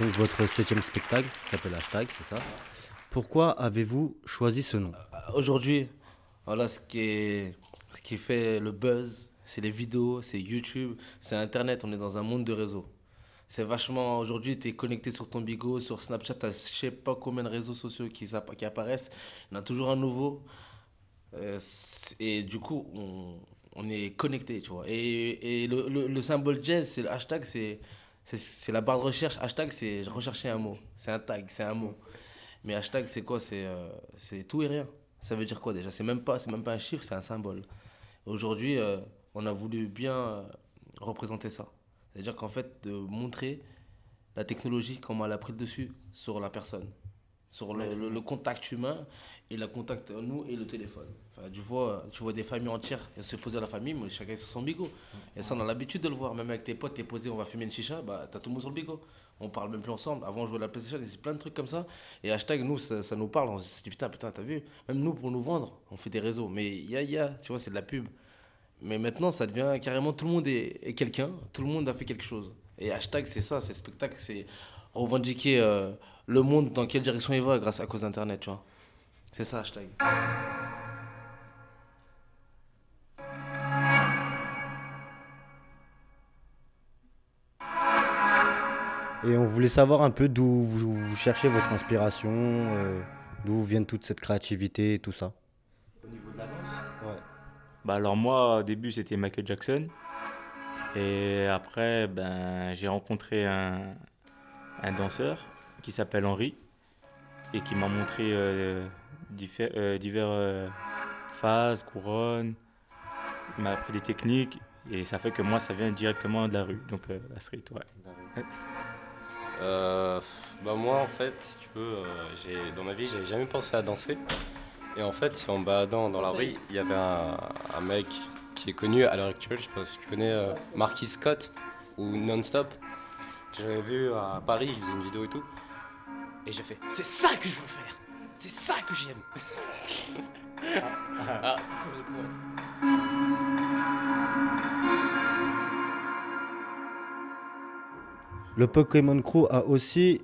Donc votre septième spectacle s'appelle Hashtag, c'est ça Pourquoi avez-vous choisi ce nom? Aujourd'hui, voilà ce qui, est, ce qui fait le buzz, c'est les vidéos, c'est YouTube, c'est Internet. On est dans un monde de réseaux. C'est vachement. Aujourd'hui, tu es connecté sur ton bigot, sur Snapchat, tu je sais pas combien de réseaux sociaux qui, apparaissent. Il y en a toujours un nouveau. Euh, et du coup, on, est connecté, tu vois. Et, le- le symbole jazz, c'est le hashtag, c'est. C'est la barre de recherche. Hashtag, c'est rechercher un mot. C'est un tag, c'est un mot. Mais hashtag, c'est quoi? C'est euh, tout et rien. Ça veut dire quoi déjà? C'est même pas, même pas un chiffre, c'est un symbole. Aujourd'hui, euh, on a voulu bien euh, représenter ça. C'est-à-dire qu'en fait, de montrer la technologie, comment elle a pris le dessus sur la personne, sur le, contact humain et le contact nous et le téléphone. Enfin, tu vois, tu vois des familles entières se poser à la famille, mais chacun sur son bigot. Et ça, on a l'habitude de le voir. Même avec tes potes, t'es posé, on va fumer une chicha, bah t'as tout le monde sur le bigot. On parle même plus ensemble. Avant, on jouait à la PlayStation, c'est plein de trucs comme ça. Et hashtag, nous, ça, nous parle. On se dit putain, putain, t'as vu? Même nous, pour nous vendre, on fait des réseaux. Mais il y a, y a, tu vois, c'est de la pub. Mais maintenant, ça devient carrément tout le monde est, est quelqu'un, tout le monde a fait quelque chose. Et hashtag, c'est ça, c'est spectacle, c'est revendiquer euh, le monde dans quelle direction il va grâce à cause d'Internet, tu vois. C'est ça, hashtag. Et on voulait savoir un peu d'où vous, vous cherchez votre inspiration, euh, d'où viennent toute cette créativité et tout ça. Au niveau de la danse Bah alors moi, au début, c'était Michael Jackson. Et après, ben, j'ai rencontré un, un danseur qui s'appelle Henri et qui m'a montré euh, euh, euh, phases, couronnes. Il m'a appris des techniques et ça fait que moi, ça vient directement de la rue, donc euh, la street, ouais. Bah moi en fait, si tu veux, dans ma vie, j'ai jamais pensé à danser. Et en fait, en baladant dans la rue, il y avait un, mec qui est connu à l'heure actuelle, je sais pas si tu connais Marquis Scott ou Non-Stop. J'avais vu à Paris, il faisait une vidéo et tout. Et j'ai fait, c'est ça que je veux faire C'est ça que j'aime Ah. Le Pokémon Crew a aussi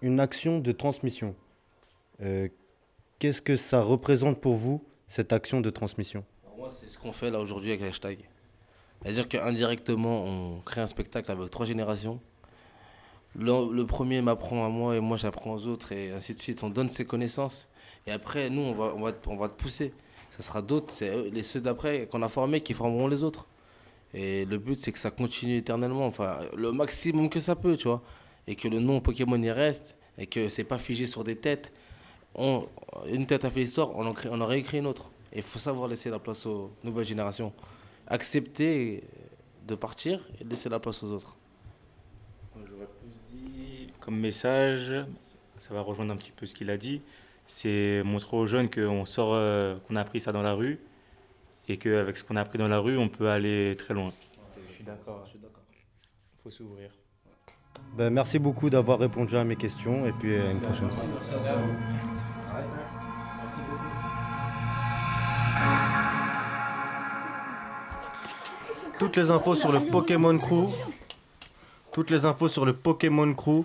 une action de transmission. Euh, Qu'est-ce que ça représente pour vous, cette action de transmission? Alors moi, c'est ce qu'on fait là aujourd'hui avec hashtag. C'est-à-dire qu'indirectement, on crée un spectacle avec trois générations. Le, premier m'apprend à moi et moi j'apprends aux autres et ainsi de suite. On donne ses connaissances et après, nous, on va, on va, on va te pousser. Ça sera d'autres, c'est eux- les ceux d'après qu'on a formés qui formeront les autres. Et le but, c'est que ça continue éternellement, enfin, le maximum que ça peut, tu vois. Et que le nom Pokémon y reste et que c'est pas figé sur des têtes. On, une tête a fait l'histoire, on en, crée- on en réécrit une autre. Il faut savoir laisser la place aux nouvelles générations. Accepter de partir et laisser la place aux autres. Comme message, ça va rejoindre un petit peu ce qu'il a dit, c'est montrer aux jeunes qu'on sort, euh, qu'on a appris ça dans la rue et qu'avec ce qu'on a appris dans la rue, on peut aller très loin. Je suis d'accord. Il faut s'ouvrir. Ben, merci beaucoup d'avoir répondu à mes questions et puis à une prochaine fois. Toutes les infos sur le Pokémon Crew. Toutes les infos sur le Pokémon Crew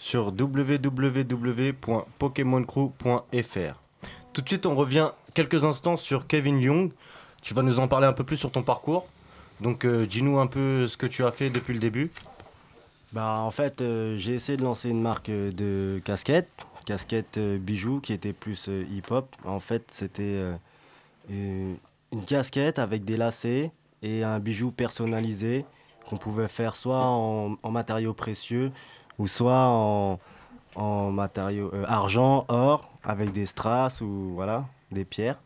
sur www.pokémoncrew.fr. Tout de suite, on revient quelques instants sur Kevin Young. Tu vas nous en parler un peu plus sur ton parcours. Donc, euh, dis-nous un peu ce que tu as fait depuis le début. Bah, en fait, euh, j'ai essayé de lancer une marque euh, de casquettes, casquettes bijoux qui était plus hip-hop. En fait, c'était une casquette avec des lacets et un bijou personnalisé qu'on pouvait faire soit en matériaux précieux ou soit en, en matériaux euh, argent, or, avec des strass ou voilà, des pierres.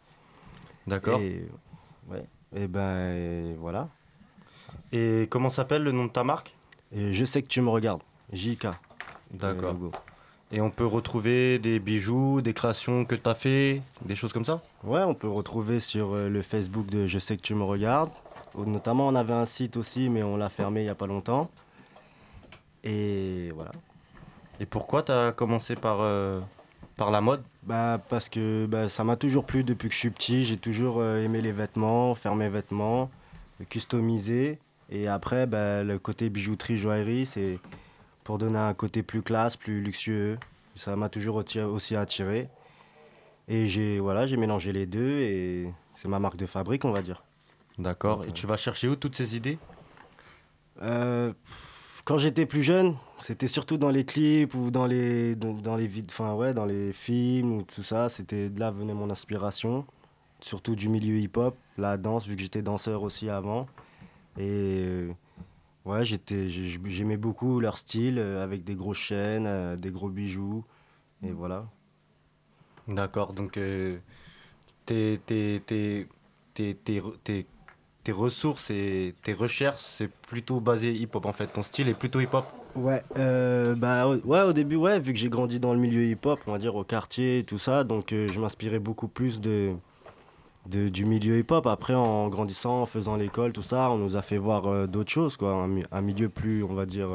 D'accord. Et, ouais, et ben et voilà. Et comment s'appelle le nom de ta marque? Et Je sais que tu me regardes, JK. D'accord. Et on peut retrouver des bijoux, des créations que tu as fait, des choses comme ça? Ouais, on peut retrouver sur euh, le Facebook de Je sais que tu me regardes. Notamment, on avait un site aussi, mais on l'a fermé il n'y a pas longtemps. Et voilà. Et pourquoi tu as commencé par, euh, par la mode? Bah, Parce que bah, ça m'a toujours plu depuis que je suis petit. J'ai toujours euh, aimé les vêtements, faire mes vêtements, euh, customiser. Et après, bah, le côté bijouterie, joaillerie, c'est pour donner un côté plus classe, plus luxueux. Ça m'a toujours aussi attiré. Et j'ai voilà, j'ai mélangé les deux et c'est ma marque de fabrique, on va dire. D'accord. Et tu vas chercher où toutes ces idées? Euh, pff, Quand j'étais plus jeune, c'était surtout dans les clips ou dans les, dans, enfin, ouais, dans les films ou tout ça. C'était là venait mon inspiration, surtout du milieu hip-hop, la danse, vu que j'étais danseur aussi avant. Et euh, ouais, j'aimais beaucoup leur style, euh, avec des grosses chaînes, euh, des gros bijoux, et voilà. D'accord. Donc, tes, tes, re- tes- tes ressources et tes recherches, c'est plutôt basé hip-hop en fait. Ton style est plutôt hip-hop Ouais, euh, bah au- ouais, au début, ouais, vu que j'ai grandi dans le milieu hip-hop, on va dire au quartier et tout ça, donc euh, je m'inspirais beaucoup plus de, de- du milieu hip-hop. Après, en grandissant, en faisant l'école, tout ça, on nous a fait voir euh, d'autres choses, quoi, un, un milieu plus, on va dire,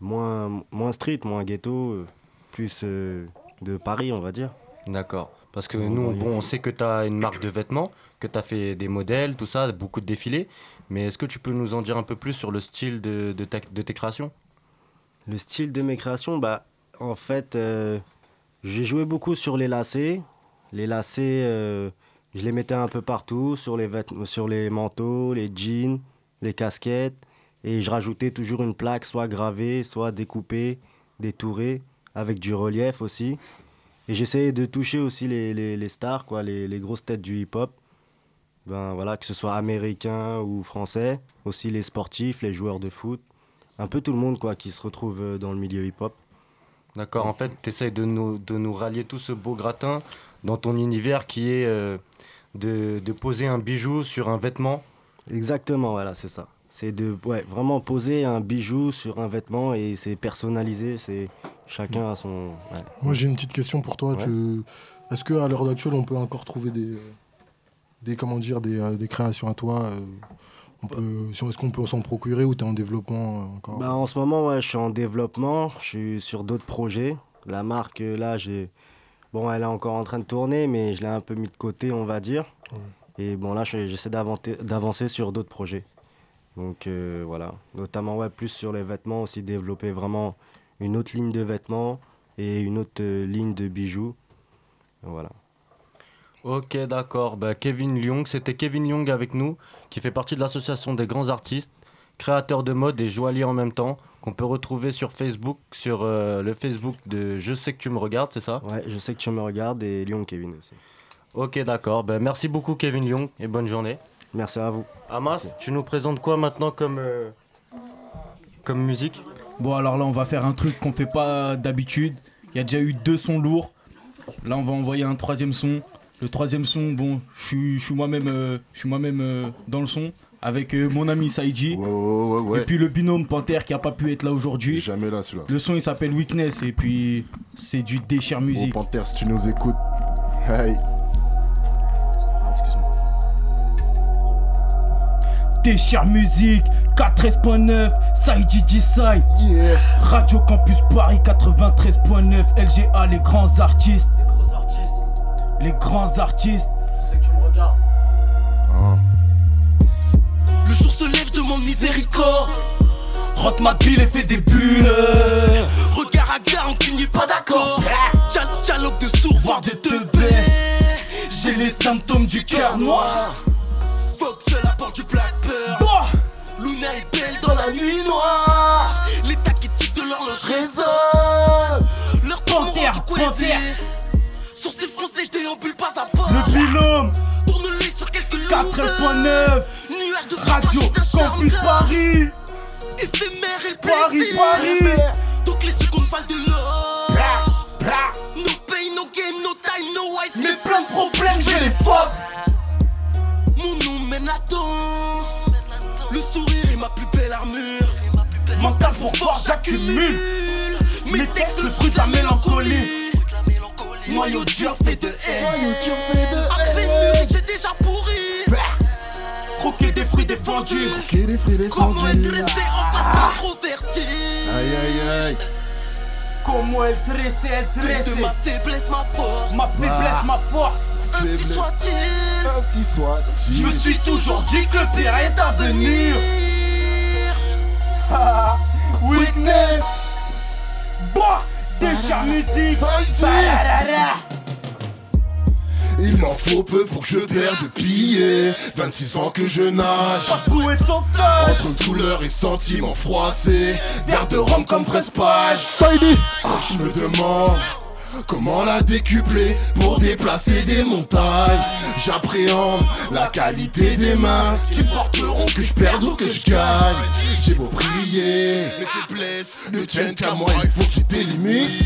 moins, moins street, moins ghetto, plus de Paris, on va dire. D'accord. Parce que nous, bon, on sait que tu as une marque de vêtements, que tu as fait des modèles, tout ça, beaucoup de défilés. Mais est-ce que tu peux nous en dire un peu plus sur le style de, de, ta- de tes créations? Le style de mes créations, bah, en fait, euh, j'ai joué beaucoup sur les lacets. Les lacets, euh, je les mettais un peu partout, sur les, vêtements, sur les manteaux, les jeans, les casquettes. Et je rajoutais toujours une plaque, soit gravée, soit découpée, détourée, avec du relief aussi. Et j'essayais de toucher aussi les, les- les stars, quoi, les, les grosses têtes du hip-hop. Ben, voilà, que ce soit américain ou français. Aussi les sportifs, les joueurs de foot un peu tout le monde quoi qui se retrouve euh, dans le milieu hip-hop. D'accord, en fait, tu essayes de nous, de nous rallier tout ce beau gratin dans ton univers qui est euh, de, de poser un bijou sur un vêtement. Exactement, voilà, c'est ça. C'est de ouais, vraiment poser un bijou sur un vêtement et c'est personnalisé, c'est chacun a son. ouais. Moi j'ai une petite question pour toi. Ouais. Tu... Est-ce qu'à l'heure actuelle on peut encore trouver des, euh, des comment dire des, euh, des créations à toi euh, on peut, Est-ce qu'on peut s'en procurer ou tu es en développement encore? Bah, en ce moment, ouais, je suis en développement, je suis sur d'autres projets. La marque, là, j'ai. Bon, elle est encore en train de tourner, mais je l'ai un peu mis de côté, on va dire. Et bon, là, je- j'essaie d'avancer sur d'autres projets. Donc euh, voilà. Notamment, ouais, plus sur les vêtements, aussi développer vraiment une autre ligne de vêtements et une autre euh, ligne de bijoux. Voilà. Ok, d'accord. Bah, Kevin Lyong, c'était Kevin Lyong avec nous, qui fait partie de l'association des grands artistes, créateurs de mode et joailliers en même temps, qu'on peut retrouver sur Facebook, sur euh, le Facebook de Je sais que tu me regardes, c'est ça? Ouais, je sais que tu me regardes et Lyon Kevin aussi. Ok, d'accord. Bah, merci beaucoup, Kevin Lyong, et bonne journée. Merci à vous. Amas, tu nous présentes quoi maintenant comme, euh, comme musique? Bon, alors là, on va faire un truc qu'on fait pas d'habitude. Il y a déjà eu deux sons lourds. Là, on va envoyer un troisième son. Le troisième son, bon, je suis- moi-même euh, je suis moi-même, euh, dans le son. avec euh, mon ami ouais. Et puis le binôme Panther qui a pas pu être là aujourd'hui. Jamais là celui-là. Le son il s'appelle Weakness et puis c'est du déchire Oh, musique. Panther, si tu nous écoutes, hey. Déchire musique 413.9 Saïdji Jisai Radio Campus Paris 93.9 LGA les grands artistes Les grands artistes Le jour se lève, je demande miséricorde. Rock ma pile et fait des bulles. Regard à gare, on n'y est pas d'accord. Dia- Dialogue de sourds, voire de teubés. J'ai les symptômes du cœur noir. Luna est belle dans la nuit noire. Les taquetiques de l'horloge résonnent. Leur rendu coincé. Sourcils froncés, je déambule pas à pas. Le binôme Tourne l'œil sur quelques 413.9 Nuage de Radio Campus Paris Éphémère et Paris, plaisir. Paris. Donc les secondes valent de l'or No pain, no game, no time, no wife Mais plein de problèmes, j'ai les fuck Mon nom mène la danse ma plus belle armure. Mental pour fort, j'accumule. Mes textes, le fruit de la mélancolie. Noyau dur fait de haine. À peine mûri, j'ai déjà pourri. Croquer des fruits défendus. Comment être dressé en face d'introverti Aïe aïe aïe. Comment elle tressait, elle tressait de ma faiblesse ma force. Ma faiblesse, ma force. Ainsi soit-il. Ainsi soit-il. Je me suis toujours dit que le pire est à venir Witness. Musique Badadada. Il m'en faut peu pour que je perde pied. 26 ans que je nage. Entre douleur et sentiments froissés. Verre de rhum comme presse-page Ah, Je me demande Comment la décupler pour déplacer des montagnes? J'appréhende la qualité des mains Qui porteront que je perde ou que je gagne. J'ai beau prier, mes faiblesses ne tiennent qu'à moi Il faut des limites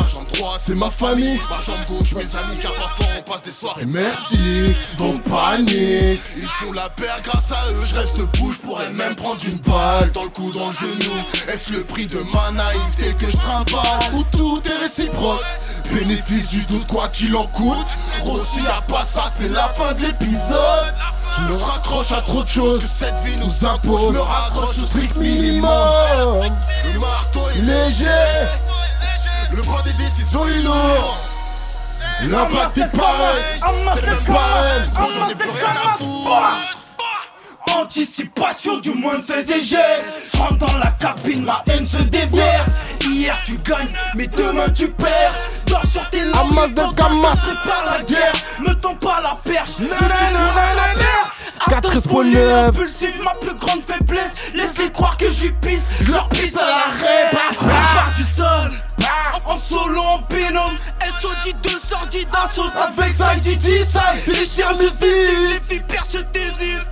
Ma jambe droite c'est ma famille. Ma jambe gauche mes amis car parfois on passe des soirées merdiques Donc panique. Ils font la paire grâce à eux Je reste bouche pour elle-même prendre une balle. Dans le cou, dans le genou Est-ce le prix de ma naïveté que je trimballe? Ou tout est réciproque? Bénéfice du doute quoi qu'il en coûte. Gros s'il a pas ça c'est la fin de l'épisode. Je me raccroche à trop de choses que cette vie nous impose. Je me raccroche au strict minimum. Le marteau est léger. Le poids des décisions est lourd. L'impact est pareil. C'est même pareil. Quand j'en ai plus rien à foutre. Anticipation du moins de faits et gestes. Je rentre dans la cabine, ma haine se déverse. Hier tu gagnes, mais demain tu perds. Dors sur tes langues, Amas de Gamas. c'est par la guerre. Me tends pas la perche, Quatre spoilers. folie impulsive, ma plus grande faiblesse. Laisse-les croire que j'y pisse, je leur pisse à la rêve. part du sol, en solo, en binôme SOD de sortie d'assaut avec Saïdi Jisai Déchire musique, les vipères se désirent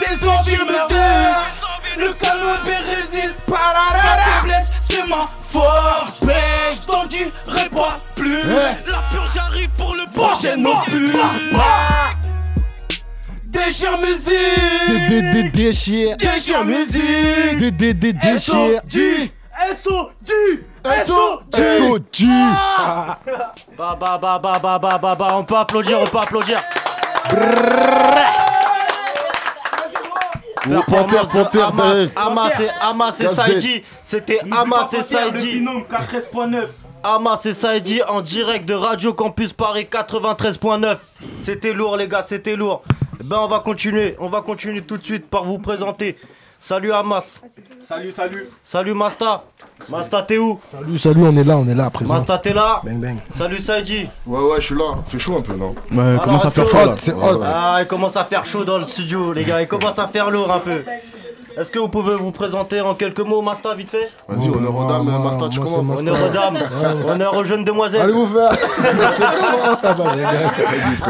Des envies me le canopé résiste. Ma faiblesse, c'est ma force. Je t'en dirai pas plus La purge arrive pour le prochain opus. Déchire musique Des des déchire. Déchire musique Des des des déchire. SOD SOD SOD. Bah bah bah bah bah bah bah bah on peut applaudir, on peut applaudir. Oh, Panther, Panther, Amas, ben. Amas et Amas et Saïdi, c'était Amas et Saïdi. binôme 413.9 Amas et Saïdi en direct de Radio Campus Paris 93.9. C'était lourd les gars, c'était lourd. Ben on va continuer, on va continuer tout de suite par vous présenter. Salut Amas. Salut, salut. Salut Masta. Masta t'es où? Salut, salut, on est là, on est là à présent. Masta t'es là? Bang bang. Salut Saïdi. Ouais, ouais, je suis là. Fait chaud un peu, non? Ouais, Alors, commence à faire chaud. C'est hot. Ah, il commence à faire chaud dans le studio, les gars. Il commence à faire lourd un peu. Est-ce que vous pouvez vous présenter en quelques mots, Masta, vite fait? Vas-y, honneur aux dames, Masta, tu commences. Honneur aux dames, honneur aux jeunes demoiselles. Allez vous faire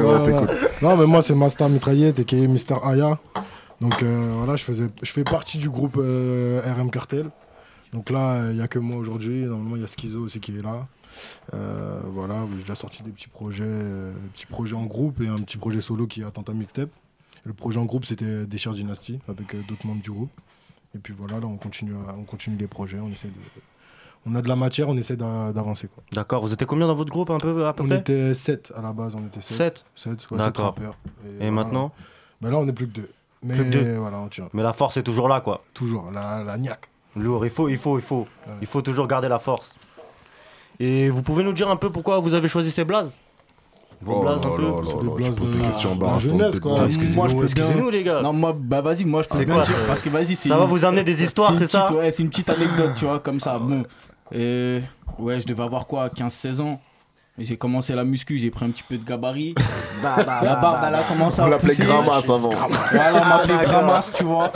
Non, non, t'écoutes. Non, mais moi, c'est Master Mitraillette et Mister Aya. Donc euh, voilà, je, faisais, je fais partie du groupe euh, RM Cartel. Donc là, il n'y a que moi aujourd'hui. Normalement, il y a Schizo aussi qui est là. Euh, voilà, j'ai déjà sorti des petits projets, euh, petits projets en groupe et un petit projet solo qui est Attentat Mixtape. Le projet en groupe, c'était Déchire Dynasty avec euh, d'autres membres du groupe. Et puis voilà, là, on continue, on continue les projets. On essaie de. On a de la matière, on essaie d'a- d'avancer. D'accord, vous étiez combien dans votre groupe un peu à peu On près? était 7 à la base, on était 7. Sept? 7, ouais, sept D'accord. rappeurs. Et maintenant? Ben Là, on est plus que 2. Mais voilà. Mais la force est toujours là, quoi. Toujours, la, la niaque. Lourd, il faut, il faut, il faut. Il faut toujours garder la force. Et vous pouvez nous dire un peu pourquoi vous avez choisi ces blazes? Vos Oh blazes là un peu là là tu poses de des questions la embarrassantes. Moi, je peux- Excusez-nous, les gars. Non, moi, bah vas-y, moi je peux bien quoi dire. Parce que vas-y, c'est. Ça va vous amener des histoires, une c'est ça? petite- Ouais, c'est une petite anecdote, tu vois, comme ça. Bon. Et ouais, je devais avoir quoi, 15-16 ans? J'ai commencé la muscu, j'ai pris un petit peu de gabarit. Bah, bah, la bah, barbe, bah, elle a commencé à On l'appelait. Gramas avant. Voilà, on m'appelait D'accord. Gramas, tu vois.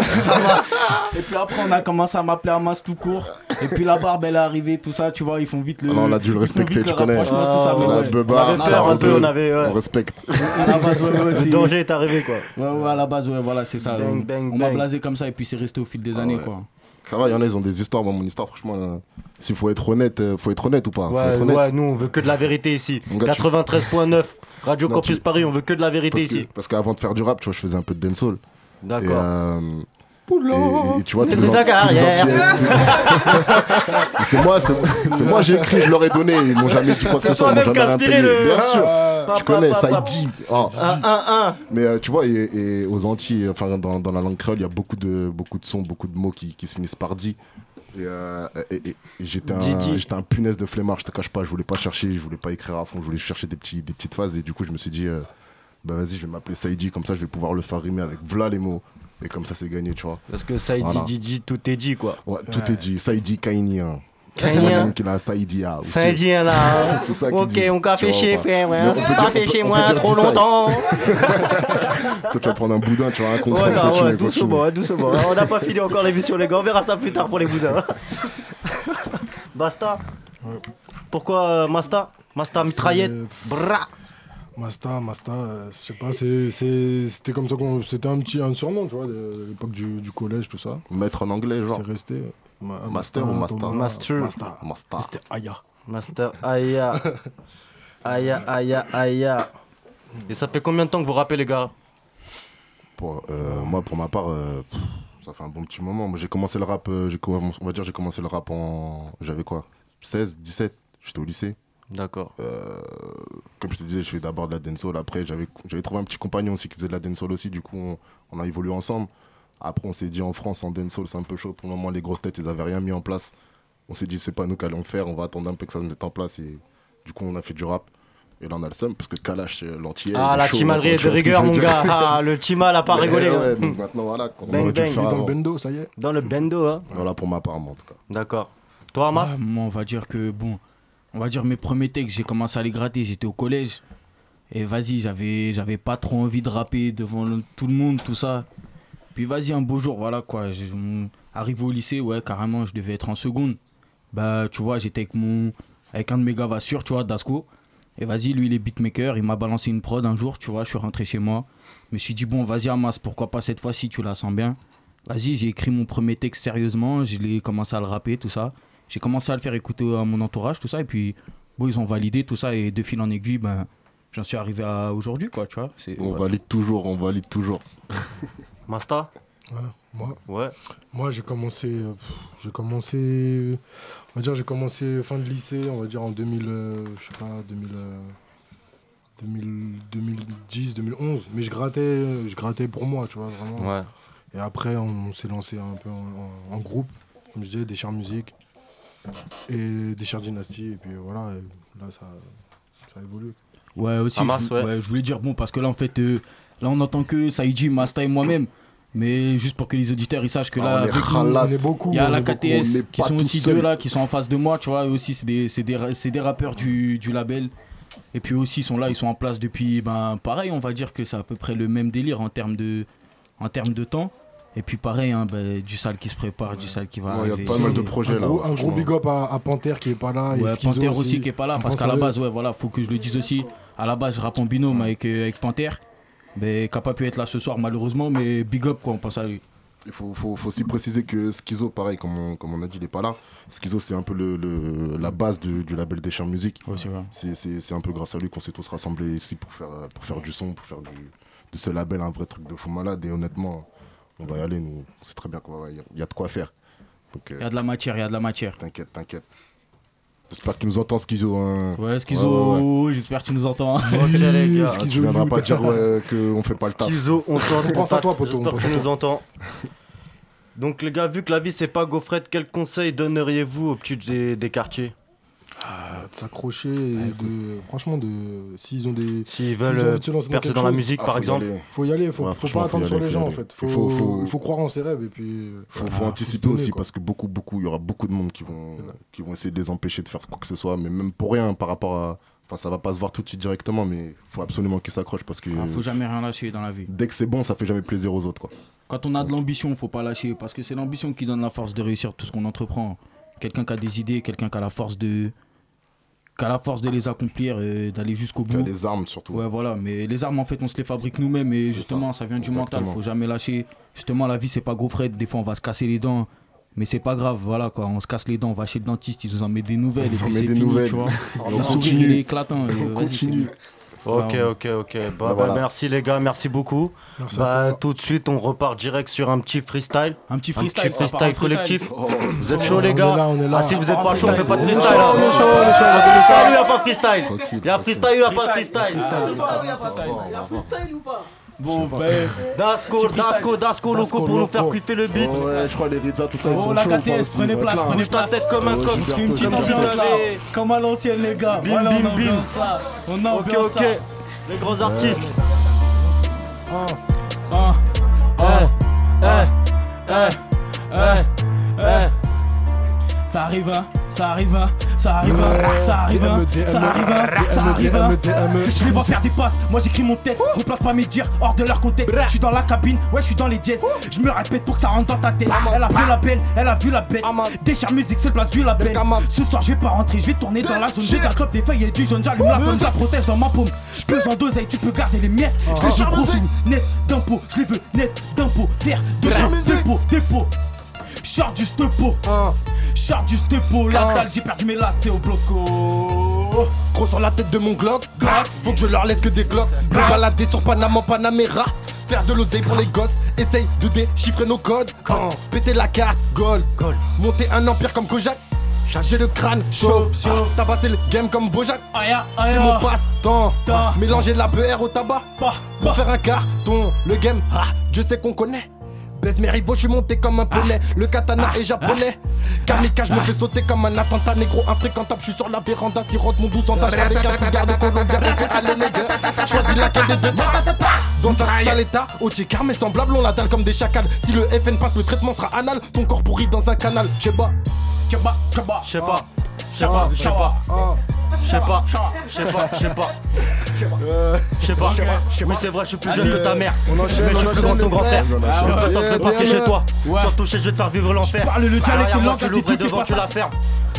Et puis après, on a commencé à m'appeler Amas tout court. Et puis la barbe, elle est arrivée, tout ça, tu vois, ils font vite le. Ah non, on a dû le respecter, tu le connais. rapprochement, tout ça, mais On a ouais. Beba, On avait peur un peu, on avait. ouais. On respecte. À la base, ouais, ouais, Le danger est arrivé, quoi. Ouais, ouais, à la base, ouais, voilà, c'est ça. Bang, on bang, on m'a blasé comme ça et puis c'est resté au fil des années, ouais. quoi. Ça va, il y en a, ils ont des histoires. Moi, mon histoire, franchement, euh, s'il faut être honnête, euh, faut être honnête ou pas Faut Ouais, être honnête. ouais, nous on veut que de la vérité ici. Mon gars, tu- 93.9, Radio Non, Campus tu- Paris, on veut que de la vérité Parce que- ici. Parce qu'avant de faire du rap, tu vois, je faisais un peu de dancehall. D'accord. Et, euh, et, et tu vois, c'est moi, c'est moi, j'ai écrit, je leur ai donné, ils m'ont jamais dit quoi que ce soit, ils m'ont jamais rien payé. le- Bien sûr, Ah. tu connais, Pa, pa, ça pa, il dit. Oh. Un, un, un. Mais euh, tu vois, et, et aux Antilles, enfin dans, dans la langue créole, il y a beaucoup de, beaucoup de sons, beaucoup de mots qui, qui se finissent par dit. Et, euh, et- et- et j'étais Didi. un, j'étais un punaise de flemmard, je te cache pas, je voulais pas chercher, je voulais pas écrire à fond, je voulais chercher des, petits, des petites phases. Et du coup, je me suis dit, euh, bah vas-y, je vais m'appeler Saïdi, comme ça je vais pouvoir le faire rimer avec v'là les mots. Et comme ça, c'est gagné, tu vois. Parce que Saïdi, Voilà. Didi, tout est dit quoi. Ouais, tout est dit. Saïdi Kainien. Kainien. Qui l'a Saïdi. ah, aussi. Saïdi là. hein. C'est ça Ok, disent, on café chez frère, ouais. On peut peut- chez moi trop longtemps. Toi, tu vas prendre un boudin, tu vas comprendre. Ouais, non, continue, ouais, doucement, ouais, doucement. On n'a pas fini encore l'émission, les gars. On verra ça plus tard pour les boudins. Basta. Pourquoi euh, Masta? Masta mitraillette Bra Masta, Masta, euh, je sais pas, c'était comme ça qu'on. C'était un petit un surnom, tu vois, de l'époque du, du collège, tout ça. Maître en anglais, genre. C'est resté. Ma- Master ou Master Master. Masta. Masta. C'était Aya. Master Aya. Aya, Aya, Aya. Et ça fait combien de temps que vous rappez, les gars? Pour, euh, moi, pour ma part, euh, pff, ça fait un bon petit moment. Moi, j'ai commencé le rap, euh, on va dire, j'ai commencé le rap en. J'avais quoi? 16, 17 J'étais au lycée. D'accord. Euh, comme je te disais, je fais d'abord de la dancehall. Après, j'avais j'avais trouvé un petit compagnon aussi qui faisait de la dancehall aussi. Du coup, on, on a évolué ensemble. Après, on s'est dit en France, en dancehall, c'est un peu chaud. Pour le moment, les grosses têtes, ils avaient rien mis en place. On s'est dit, c'est pas nous qui allons le faire. On va attendre un peu que ça se mette en place. Et du coup, on a fait du rap. Et là, on a le seum parce que Kalash, euh, l'antillais. Ah, la tu de rigueur, mon gars. Ah, le Timal a pas Mais rigolé. ouais, hein. donc maintenant, voilà. On Bang, aurait dû le bang. faire Dans le. Bendo, ça y est. Dans le bendo, hein. Voilà pour ma part, en tout cas. D'accord. Toi, Amas Ouais, Moi, on va dire que, bon, on va dire mes premiers textes, j'ai commencé à les gratter, j'étais au collège. Et vas-y, j'avais, pas trop envie de rapper devant tout le monde, tout ça. Puis vas-y, un beau jour, voilà quoi. Arrivé au lycée, ouais, carrément, je devais être en seconde. Bah, tu vois, j'étais avec mon, avec un de mes gars sûrs, tu vois, Dasco. Et vas-y, lui, il est beatmaker, il m'a balancé une prod un jour, tu vois, je suis rentré chez moi. Je me suis dit, bon, vas-y, Amas, pourquoi pas cette fois-ci, tu la sens bien. Vas-y, j'ai écrit mon premier texte sérieusement, je l'ai commencé à le rapper, tout ça. J'ai commencé à le faire écouter à mon entourage, tout ça, et puis, bon, ils ont validé tout ça, et de fil en aiguille, ben, j'en suis arrivé à aujourd'hui, quoi, tu vois. On valide toujours, on valide toujours. Masta Ouais, moi. Ouais. Moi, j'ai commencé. euh, j'ai commencé. On va dire, j'ai commencé fin de lycée, on va dire en 2000. euh, je sais pas, 2000. euh, 2000 2010, 2011. Mais je grattais, je grattais pour moi, tu vois, vraiment. Ouais. Et après, on, s'est lancé un peu en, en- en groupe, comme je disais, des chars musique et des chars dynastie. Et puis voilà, et là, ça, ça évolue. Ouais, aussi, Hamas, je, ouais. ouais, je voulais dire, bon, parce que là, en fait, euh, là, on entend que Saïdi, Masta et moi-même. Mais juste pour que les auditeurs ils sachent que là, Ah, beaucoup, il y a la beaucoup, KTS qui sont aussi seul. deux là, qui sont en face de moi, tu vois. Eux aussi, c'est des, c'est des, ra- c'est des rappeurs du, du label. Et puis aussi, ils sont là, ils sont en place depuis, ben, pareil, on va dire que c'est à peu près le même délire en termes de, en termes de temps. Et puis pareil, hein, ben, du sale qui se prépare, du sale qui va Ouais, il y a pas mal de projets, un là, gros, un gros big up à, à Panther qui est pas là. et Ouais, Schizo Panther aussi qui est pas là parce qu'à la base ouais voilà faut que je le dise aussi à la base je rappe en binôme avec, euh, avec Panther mais qui a pas pu être là ce soir malheureusement mais big up quoi on pense à lui Il faut, faut, faut aussi préciser que Schizo, pareil, comme on, comme on a dit, il n'est pas là. Schizo, c'est un peu le, le- la base du, du label des champs musique. Ouais, c'est un peu grâce à lui qu'on s'est tous rassemblés ici pour faire, pour faire du son, pour faire du, de ce label un vrai truc de fou malade. Et honnêtement, on va y aller. Nous, on sait très bien qu'il y a de quoi faire. Il y a de la matière, il y a de la matière. T'inquiète, t'inquiète. J'espère qu'il nous entend, Schizo. Hein. Ouais, Schizo, j'espère que tu nous entends. Ok, les gars. Tu viendras pas dire ouais, qu'on fait pas le taf. Schizo, on t'entend. On pense à toi, poto. on J'espère pense que tu nous entends. Donc les gars, vu que la vie c'est pas gaufrette, quel conseil donneriez-vous aux petits des, des quartiers? Ah, de s'accrocher et de. Franchement, de. S'ils ont des. S'ils veulent, ont envie de se lancer percer dans la chose, musique, ah, par exemple. aller. Faut y aller, faut, Ouais, faut pas attendre sur les gens en fait. Il Faut, faut- faut- il faut croire en ses rêves et puis. euh, Faut, ah, faut se anticiper donner, aussi quoi. parce que beaucoup, beaucoup, il y aura beaucoup de monde qui vont, qui vont essayer de les empêcher de faire quoi que ce soit, mais même pour rien par rapport à. Enfin, ça va pas se voir tout de suite directement, mais faut absolument qu'ils s'accrochent parce que. Ah, faut jamais rien lâcher dans la vie. Dès que c'est bon, ça fait jamais plaisir aux autres, quoi. Quand on a de l'ambition, faut pas lâcher parce que c'est l'ambition qui donne la force de réussir tout ce qu'on entreprend. Quelqu'un qui a des idées, quelqu'un qui a la force de qui a la force de les accomplir et d'aller jusqu'au bout. Les armes surtout. Ouais, voilà, mais les armes en fait, on se les fabrique nous-mêmes et justement, ça, vient du mental, faut jamais lâcher. Justement, la vie c'est pas gros frais, des fois on va se casser les dents. Mais c'est pas grave, voilà quoi, on se casse les dents, on va chez le dentiste, ils nous en mettent des nouvelles, Ils et en mettent des fini, nouvelles. tu vois. On sourire continue. il est éclatant. On euh, continue. Ok, ok, ok. Bah, Bah, bah, voilà. merci les gars, merci beaucoup. Merci bah, tout de suite, on repart direct sur un petit freestyle. Un petit freestyle, Un petit freestyle collectif. freestyle. Vous êtes Oh, chaud les gars là. Ah, si vous êtes pas chaud, on fait pas de freestyle. freestyle. On est chaud, on est chaud, on est chaud. Lui, il y a pas freestyle. Il y a freestyle, il y a pas freestyle. Il y a freestyle ou pas? Bon, ben. Dasco, Dasco, Dasco, loco pour nous faire kiffer le beat. Ouais, je crois les Ritza, tout ça, ils Oh sont la KTS, prenez place, prenez place. tête comme un coq. fait une petite ambiance là, comme à l'ancienne les gars. Bim, bim, on bim. On Ok, ambiance ok. ça. Les grands artistes. Ah, eh, eh, eh. Ça arrive, hein, ça arrive, hein, ça arrive, hein, ça arrive, hein, ça arrive, hein, ça arrive, hein. Je les vois faire des passes, moi j'écris mon texte, replace pas mes dires hors de leur contexte. Je suis dans la cabine, ouais, je suis dans les jazz. Je me répète pour que ça rentre dans ta tête. Elle a vu la belle, elle a vu la bête. Déchire musique, c'est le place du label. Ce soir, je vais pas rentrer, je vais tourner dans la zone. J'ai d'un club, des feuilles et du jaune, j'allume la pomme, ça protège dans ma paume. Je besoin d'oseille, tu peux garder les miettes. Je les veux gros net d'impôts, je les veux net d'impôts. Faire de dépôt, dépôt. Short du stepo, short du stepo, la dalle, j'ai perdu mes lacets au bloco. Gros sur la tête de mon Glock. Faut que je leur laisse que des glocks. Me balader sur Panama, Panamera. Faire de l'oseille pour les gosses. Essaye de déchiffrer nos codes. Ah, péter la carte, goal. Monter un empire comme Kojak. J'ai le crâne chaud. Tabasser le game comme Bojack. C'est mon passe-temps. Mélanger la beurre au tabac. Pour faire un carton. Le game, ah, je sais qu'on connaît. Baise mes rivaux, je suis monté comme un poney. Le katana est japonais. Kamika, je me fais sauter comme un attentat négro infréquentable. Je suis sur la véranda, sirote mon doux sandage avec un cigare de. Donc, allez, les gars, choisis laquelle des deux. Dans un sale état, au car mais semblable, on la dalle comme des chacals. Si le FN passe, le traitement sera anal. Ton corps pourri dans un canal. J'sais Tchaba, tchaba. Je sais pas, je sais pas, je sais pas. Je sais pas, je sais pas, mais c'est vrai, je suis plus jeune que ta mère. On enchaîne, Mais je suis plus grand que ton grand frère. frères. Je Bien, passer bien. chez toi. Surtout chez je vais te faire vivre l'enfer. parle le dialecte langage tu l'ouvres devant, tu la fermes.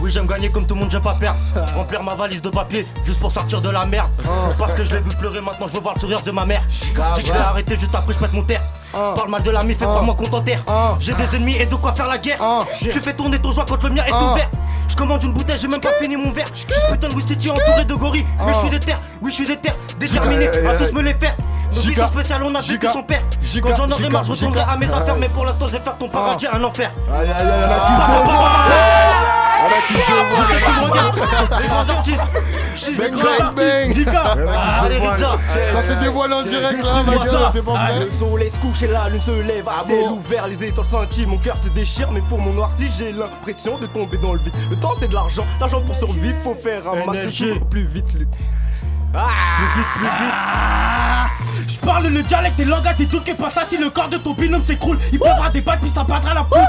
Oui, j'aime gagner comme tout le monde, j'aime pas perdre. Remplir ma valise de papier juste pour sortir de la merde. Parce que je l'ai vu pleurer, maintenant je veux voir le sourire de ma mère. Je vais arrêter juste après, je pète mon terre. Parle mal de l'ami, fais pas moi contenter. J'ai des ennemis et de quoi faire la guerre. Tu fais tourner ton joint quand le mien est ouvert. Je commande une bouteille, j'ai même pas fini mon verre. Je putain de City entouré de gorilles. Mais je suis déter, oui, je suis déter, déterminé à tous me les faire. Nos vies sont spéciales, on a vécu son père. Quand j'en aurai marre, je retournerai à mes affaires. Mais pour l'instant, je vais faire ton paradis un enfer. Aïe aïe aïe, y'en a qui se voient. Y'en a qui se voient. Les grands artistes. Bang bang bang. Jika. Y'en a qui se Allez, dévoilent. Ritza. Ça s'est dévoilé en direct là, ma gueule, t'es pas prêt Le soleil se couche et la lune se lève Ah bon ouvert, les étoiles scintillent, mon cœur se déchire, mais pour mon noirci, j'ai l'impression de tomber dans le vide. Le temps c'est de l'argent, l'argent pour survivre, faut faire un toujours plus vite. Ah Plus vite, plus vite. Je parle le dialecte et langage des trucs et pas ça si le corps de ton binôme s'écroule. Il pleuvra des balles puis ça battra la foudre.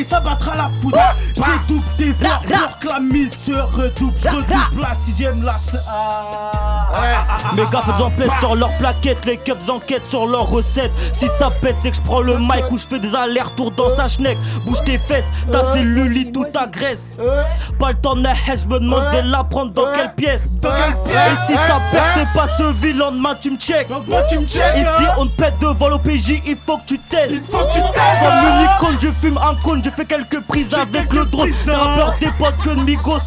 Déballer ça battra la foudre. Je dédouble tes voix pour que la mise se redouble. Redouble la sixième la Mes gars en pète sur leurs plaquettes, les keufs enquêtent sur leurs recettes. Si ça pète, c'est que je prends le mic ou je fais des allers-retours dans sa schneck. Bouge tes fesses, ta cellulite ou ta graisse. Pas le temps de je me demande de la prendre dans quelle pièce. Et si ça pète, c'est pas ce vil lendemain, tu me check. Ici, on te pète devant l'OPJ, il faut que tu t'aides. Il faut que tu Comme une icône, je fume un cône, je fais quelques prises avec le drone. T'as peur des potes que de Migos.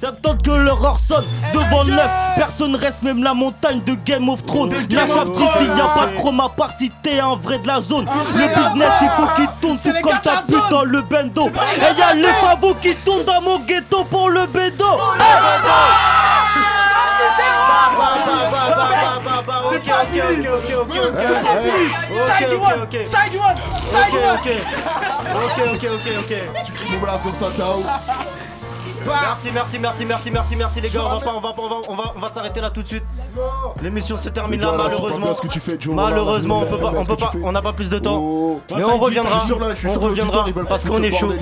70 que l'heure sonne devant le neuf. Personne reste, même la montagne de Game of Thrones. La chape d'ici, y a pas de chrome à part si t'es un vrai de la zone. Le business, il faut qu'il tourne, tout comme ta pute dans le bendo. Et y a les favos qui tournent dans mon ghetto pour le bédo. Ok, ok, ok, ok, ok. Side Ok, one, ok, ok. side one, side Ok, one. ok. Ok, ok, ok, ok. Tu cries mon blast comme ça, Tao. Merci, merci, merci, merci, merci, merci les gars. On va pas, on va pas, on va, on va, on va s'arrêter là tout de suite. L'émission se termine là malheureusement. bien ce que tu fais, Joe. Malheureusement, on peut pas, on peut pas, on n'a pas plus de temps. Oh. Mais Ouais, on reviendra. On reviendra parce qu'on est chaud.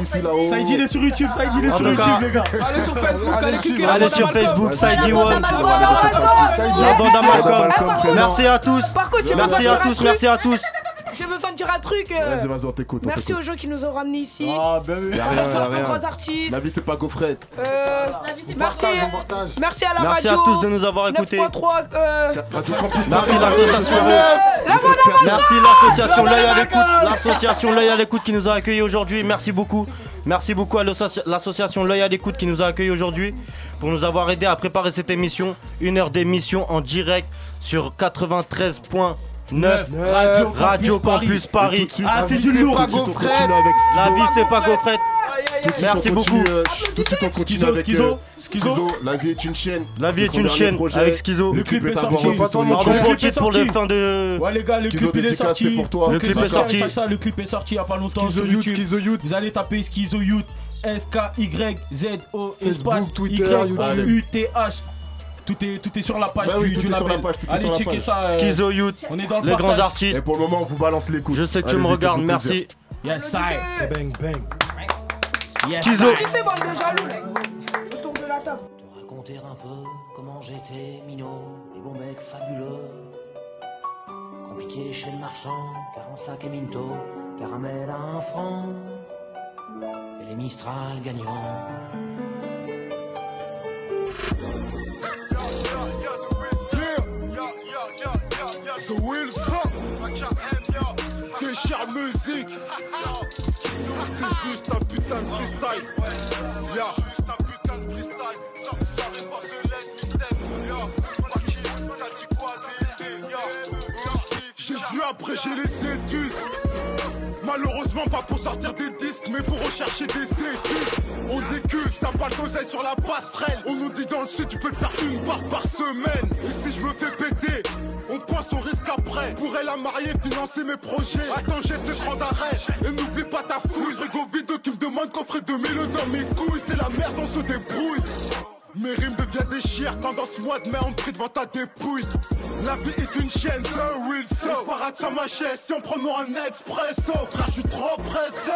Saïdi, il est sur YouTube, Saïdi, il est sur YouTube, les gars. Allez sur Facebook, allez cliquer Allez sur. Facebook, Saïdi One. À Merci à tous. Merci à tous, merci à tous. J'ai besoin de dire un truc. euh, Vas-y, vas-y, on t'écoute. on Merci t'écoute. aux gens qui nous ont ramenés ici. Ah, ben oui. Y'a On rien, reçoit y'a de rien. grands artistes. La vie, c'est pas gaufrette. Euh, merci, merci à la Merci à radio. tous de nous avoir écoutés. 9.3, euh, Radio Campus Merci Paris, l'association. La. Merci l'association L'œil à l'écoute, l'association L'œil à l'écoute qui nous a accueillis aujourd'hui. Merci beaucoup. Merci beaucoup à l'associ- l'association L'œil à l'écoute qui nous a accueillis aujourd'hui pour nous avoir aidé à préparer cette émission. Une heure d'émission en direct sur 93.9 Radio Radio Campus Campus Paris. Paris. Ah, la c'est vie, du c'est lourd. Avec La vie c'est pas gaufrette. Tout de suite, Merci on continue, beaucoup. euh, Tout de suite, on continue Schizo, avec Schizo, euh, Schizo. Schizo. La vie est une chienne. La vie est une projet. avec Schizo. Le clip est sorti. bon titre pour le fin de. Ouais les gars, le clip il est sorti. c'est pour toi. Le clip est sorti. le clip est sorti il y a pas longtemps Schizo sur Youth, YouTube. Schizo Youth. Vous allez taper Schizo Youth, S K Y Z O Facebook, espace Twitter, Tout est, tout est sur la page Bah oui, du, tout du est sur la label. page, tout est Allez sur la checker page. ça. euh, Schizo Youth, on est dans le les grands artistes. Et pour le moment, on vous balance les coups. Je sais que tu me regardes, merci. Yes, side. Bang, bang. Yes, Schizo. Qui c'est, bande de jaloux, Autour de la table? raconter un peu comment j'étais minot, les bons mecs fabuleux. Compliqué chez le marchand, car en sac et minto, caramel à un franc, et les Mistral gagnants. Wilson. Déchire musique C'est juste un putain de freestyle. J'ai dû abréger les études. Malheureusement pas pour sortir des disques mais pour rechercher des études. On décule, ça parle d'oseille sur la passerelle. On nous dit dans le sud tu peux te faire une barre par semaine. Et si je me fais péter on pense au risque après Pourrais la marier, financer mes projets. Attends j'ai ce cran d'arrêt Et n'oublie pas ta fouille. Frigo vide qui me demande qu'on ferait 2000 dans mes couilles. C'est la merde, on se débrouille. Mes rimes deviennent des quand dans ce mois de mai on te prie devant ta dépouille. La vie est une chaîne, un real so Parade sur ma chaise, si on prend nous un expresso. Frère je suis trop pressé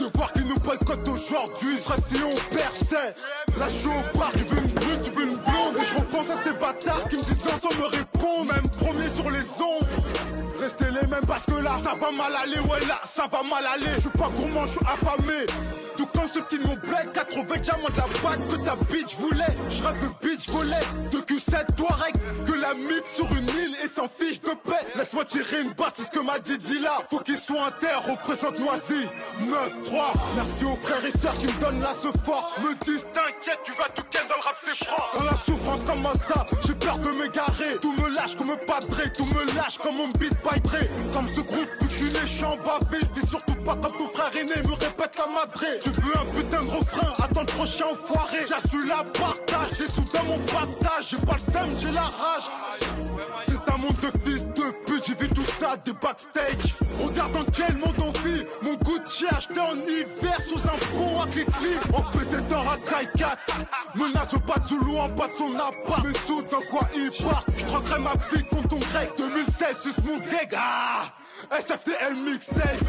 De voir qu'ils nous boycottent aujourd'hui. Serait si on perçait. Là je tu veux une brune, tu veux une blonde. Et je repense à ces bâtards qui me disent non sans me répondre. Même Parce que là ça va mal aller Ouais là ça va mal aller. Je suis pas gourmand, je suis affamé comme ce petit mon bled 80 diamants de la bague que ta bitch voulait Je rêve de bitch volet De Q7 Touareg Que la mif sur une île et sans fiche de paix. Laisse-moi tirer une batte, c'est ce que m'a dit Dila Faut qu'il soit inter, représente Noisy 9-3 Merci aux frères et sœurs qui me donnent là ce fort. Me disent t'inquiète, tu vas tout ken dans le rap c'est froid Dans la souffrance comme Mazda, j'ai peur de m'égarer. Tout me lâche comme padré, tout me lâche comme mon beat by Dre. Comme ce groupe, puis que je suis né, je suis en bas Vis surtout pas comme ton frère aîné, me répète la madré un putain de refrain, attends le prochain enfoiré. J'assume la partage, des sous dans mon partage. J'ai pas le seum, j'ai la rage. C'est un monde de fils de pute, j'ai vu tout ça des backstage. Regarde dans quel monde on vit. Mon Gucci acheté en hiver sous un pont à clic-clic On peut être dans Rakai 4 Menace pas de Zulu en bas de son appart. Mais sous dans quoi il part? Je troquerai ma vie contre ton grec. 2016 sus mon gag Ah SFTL mixtape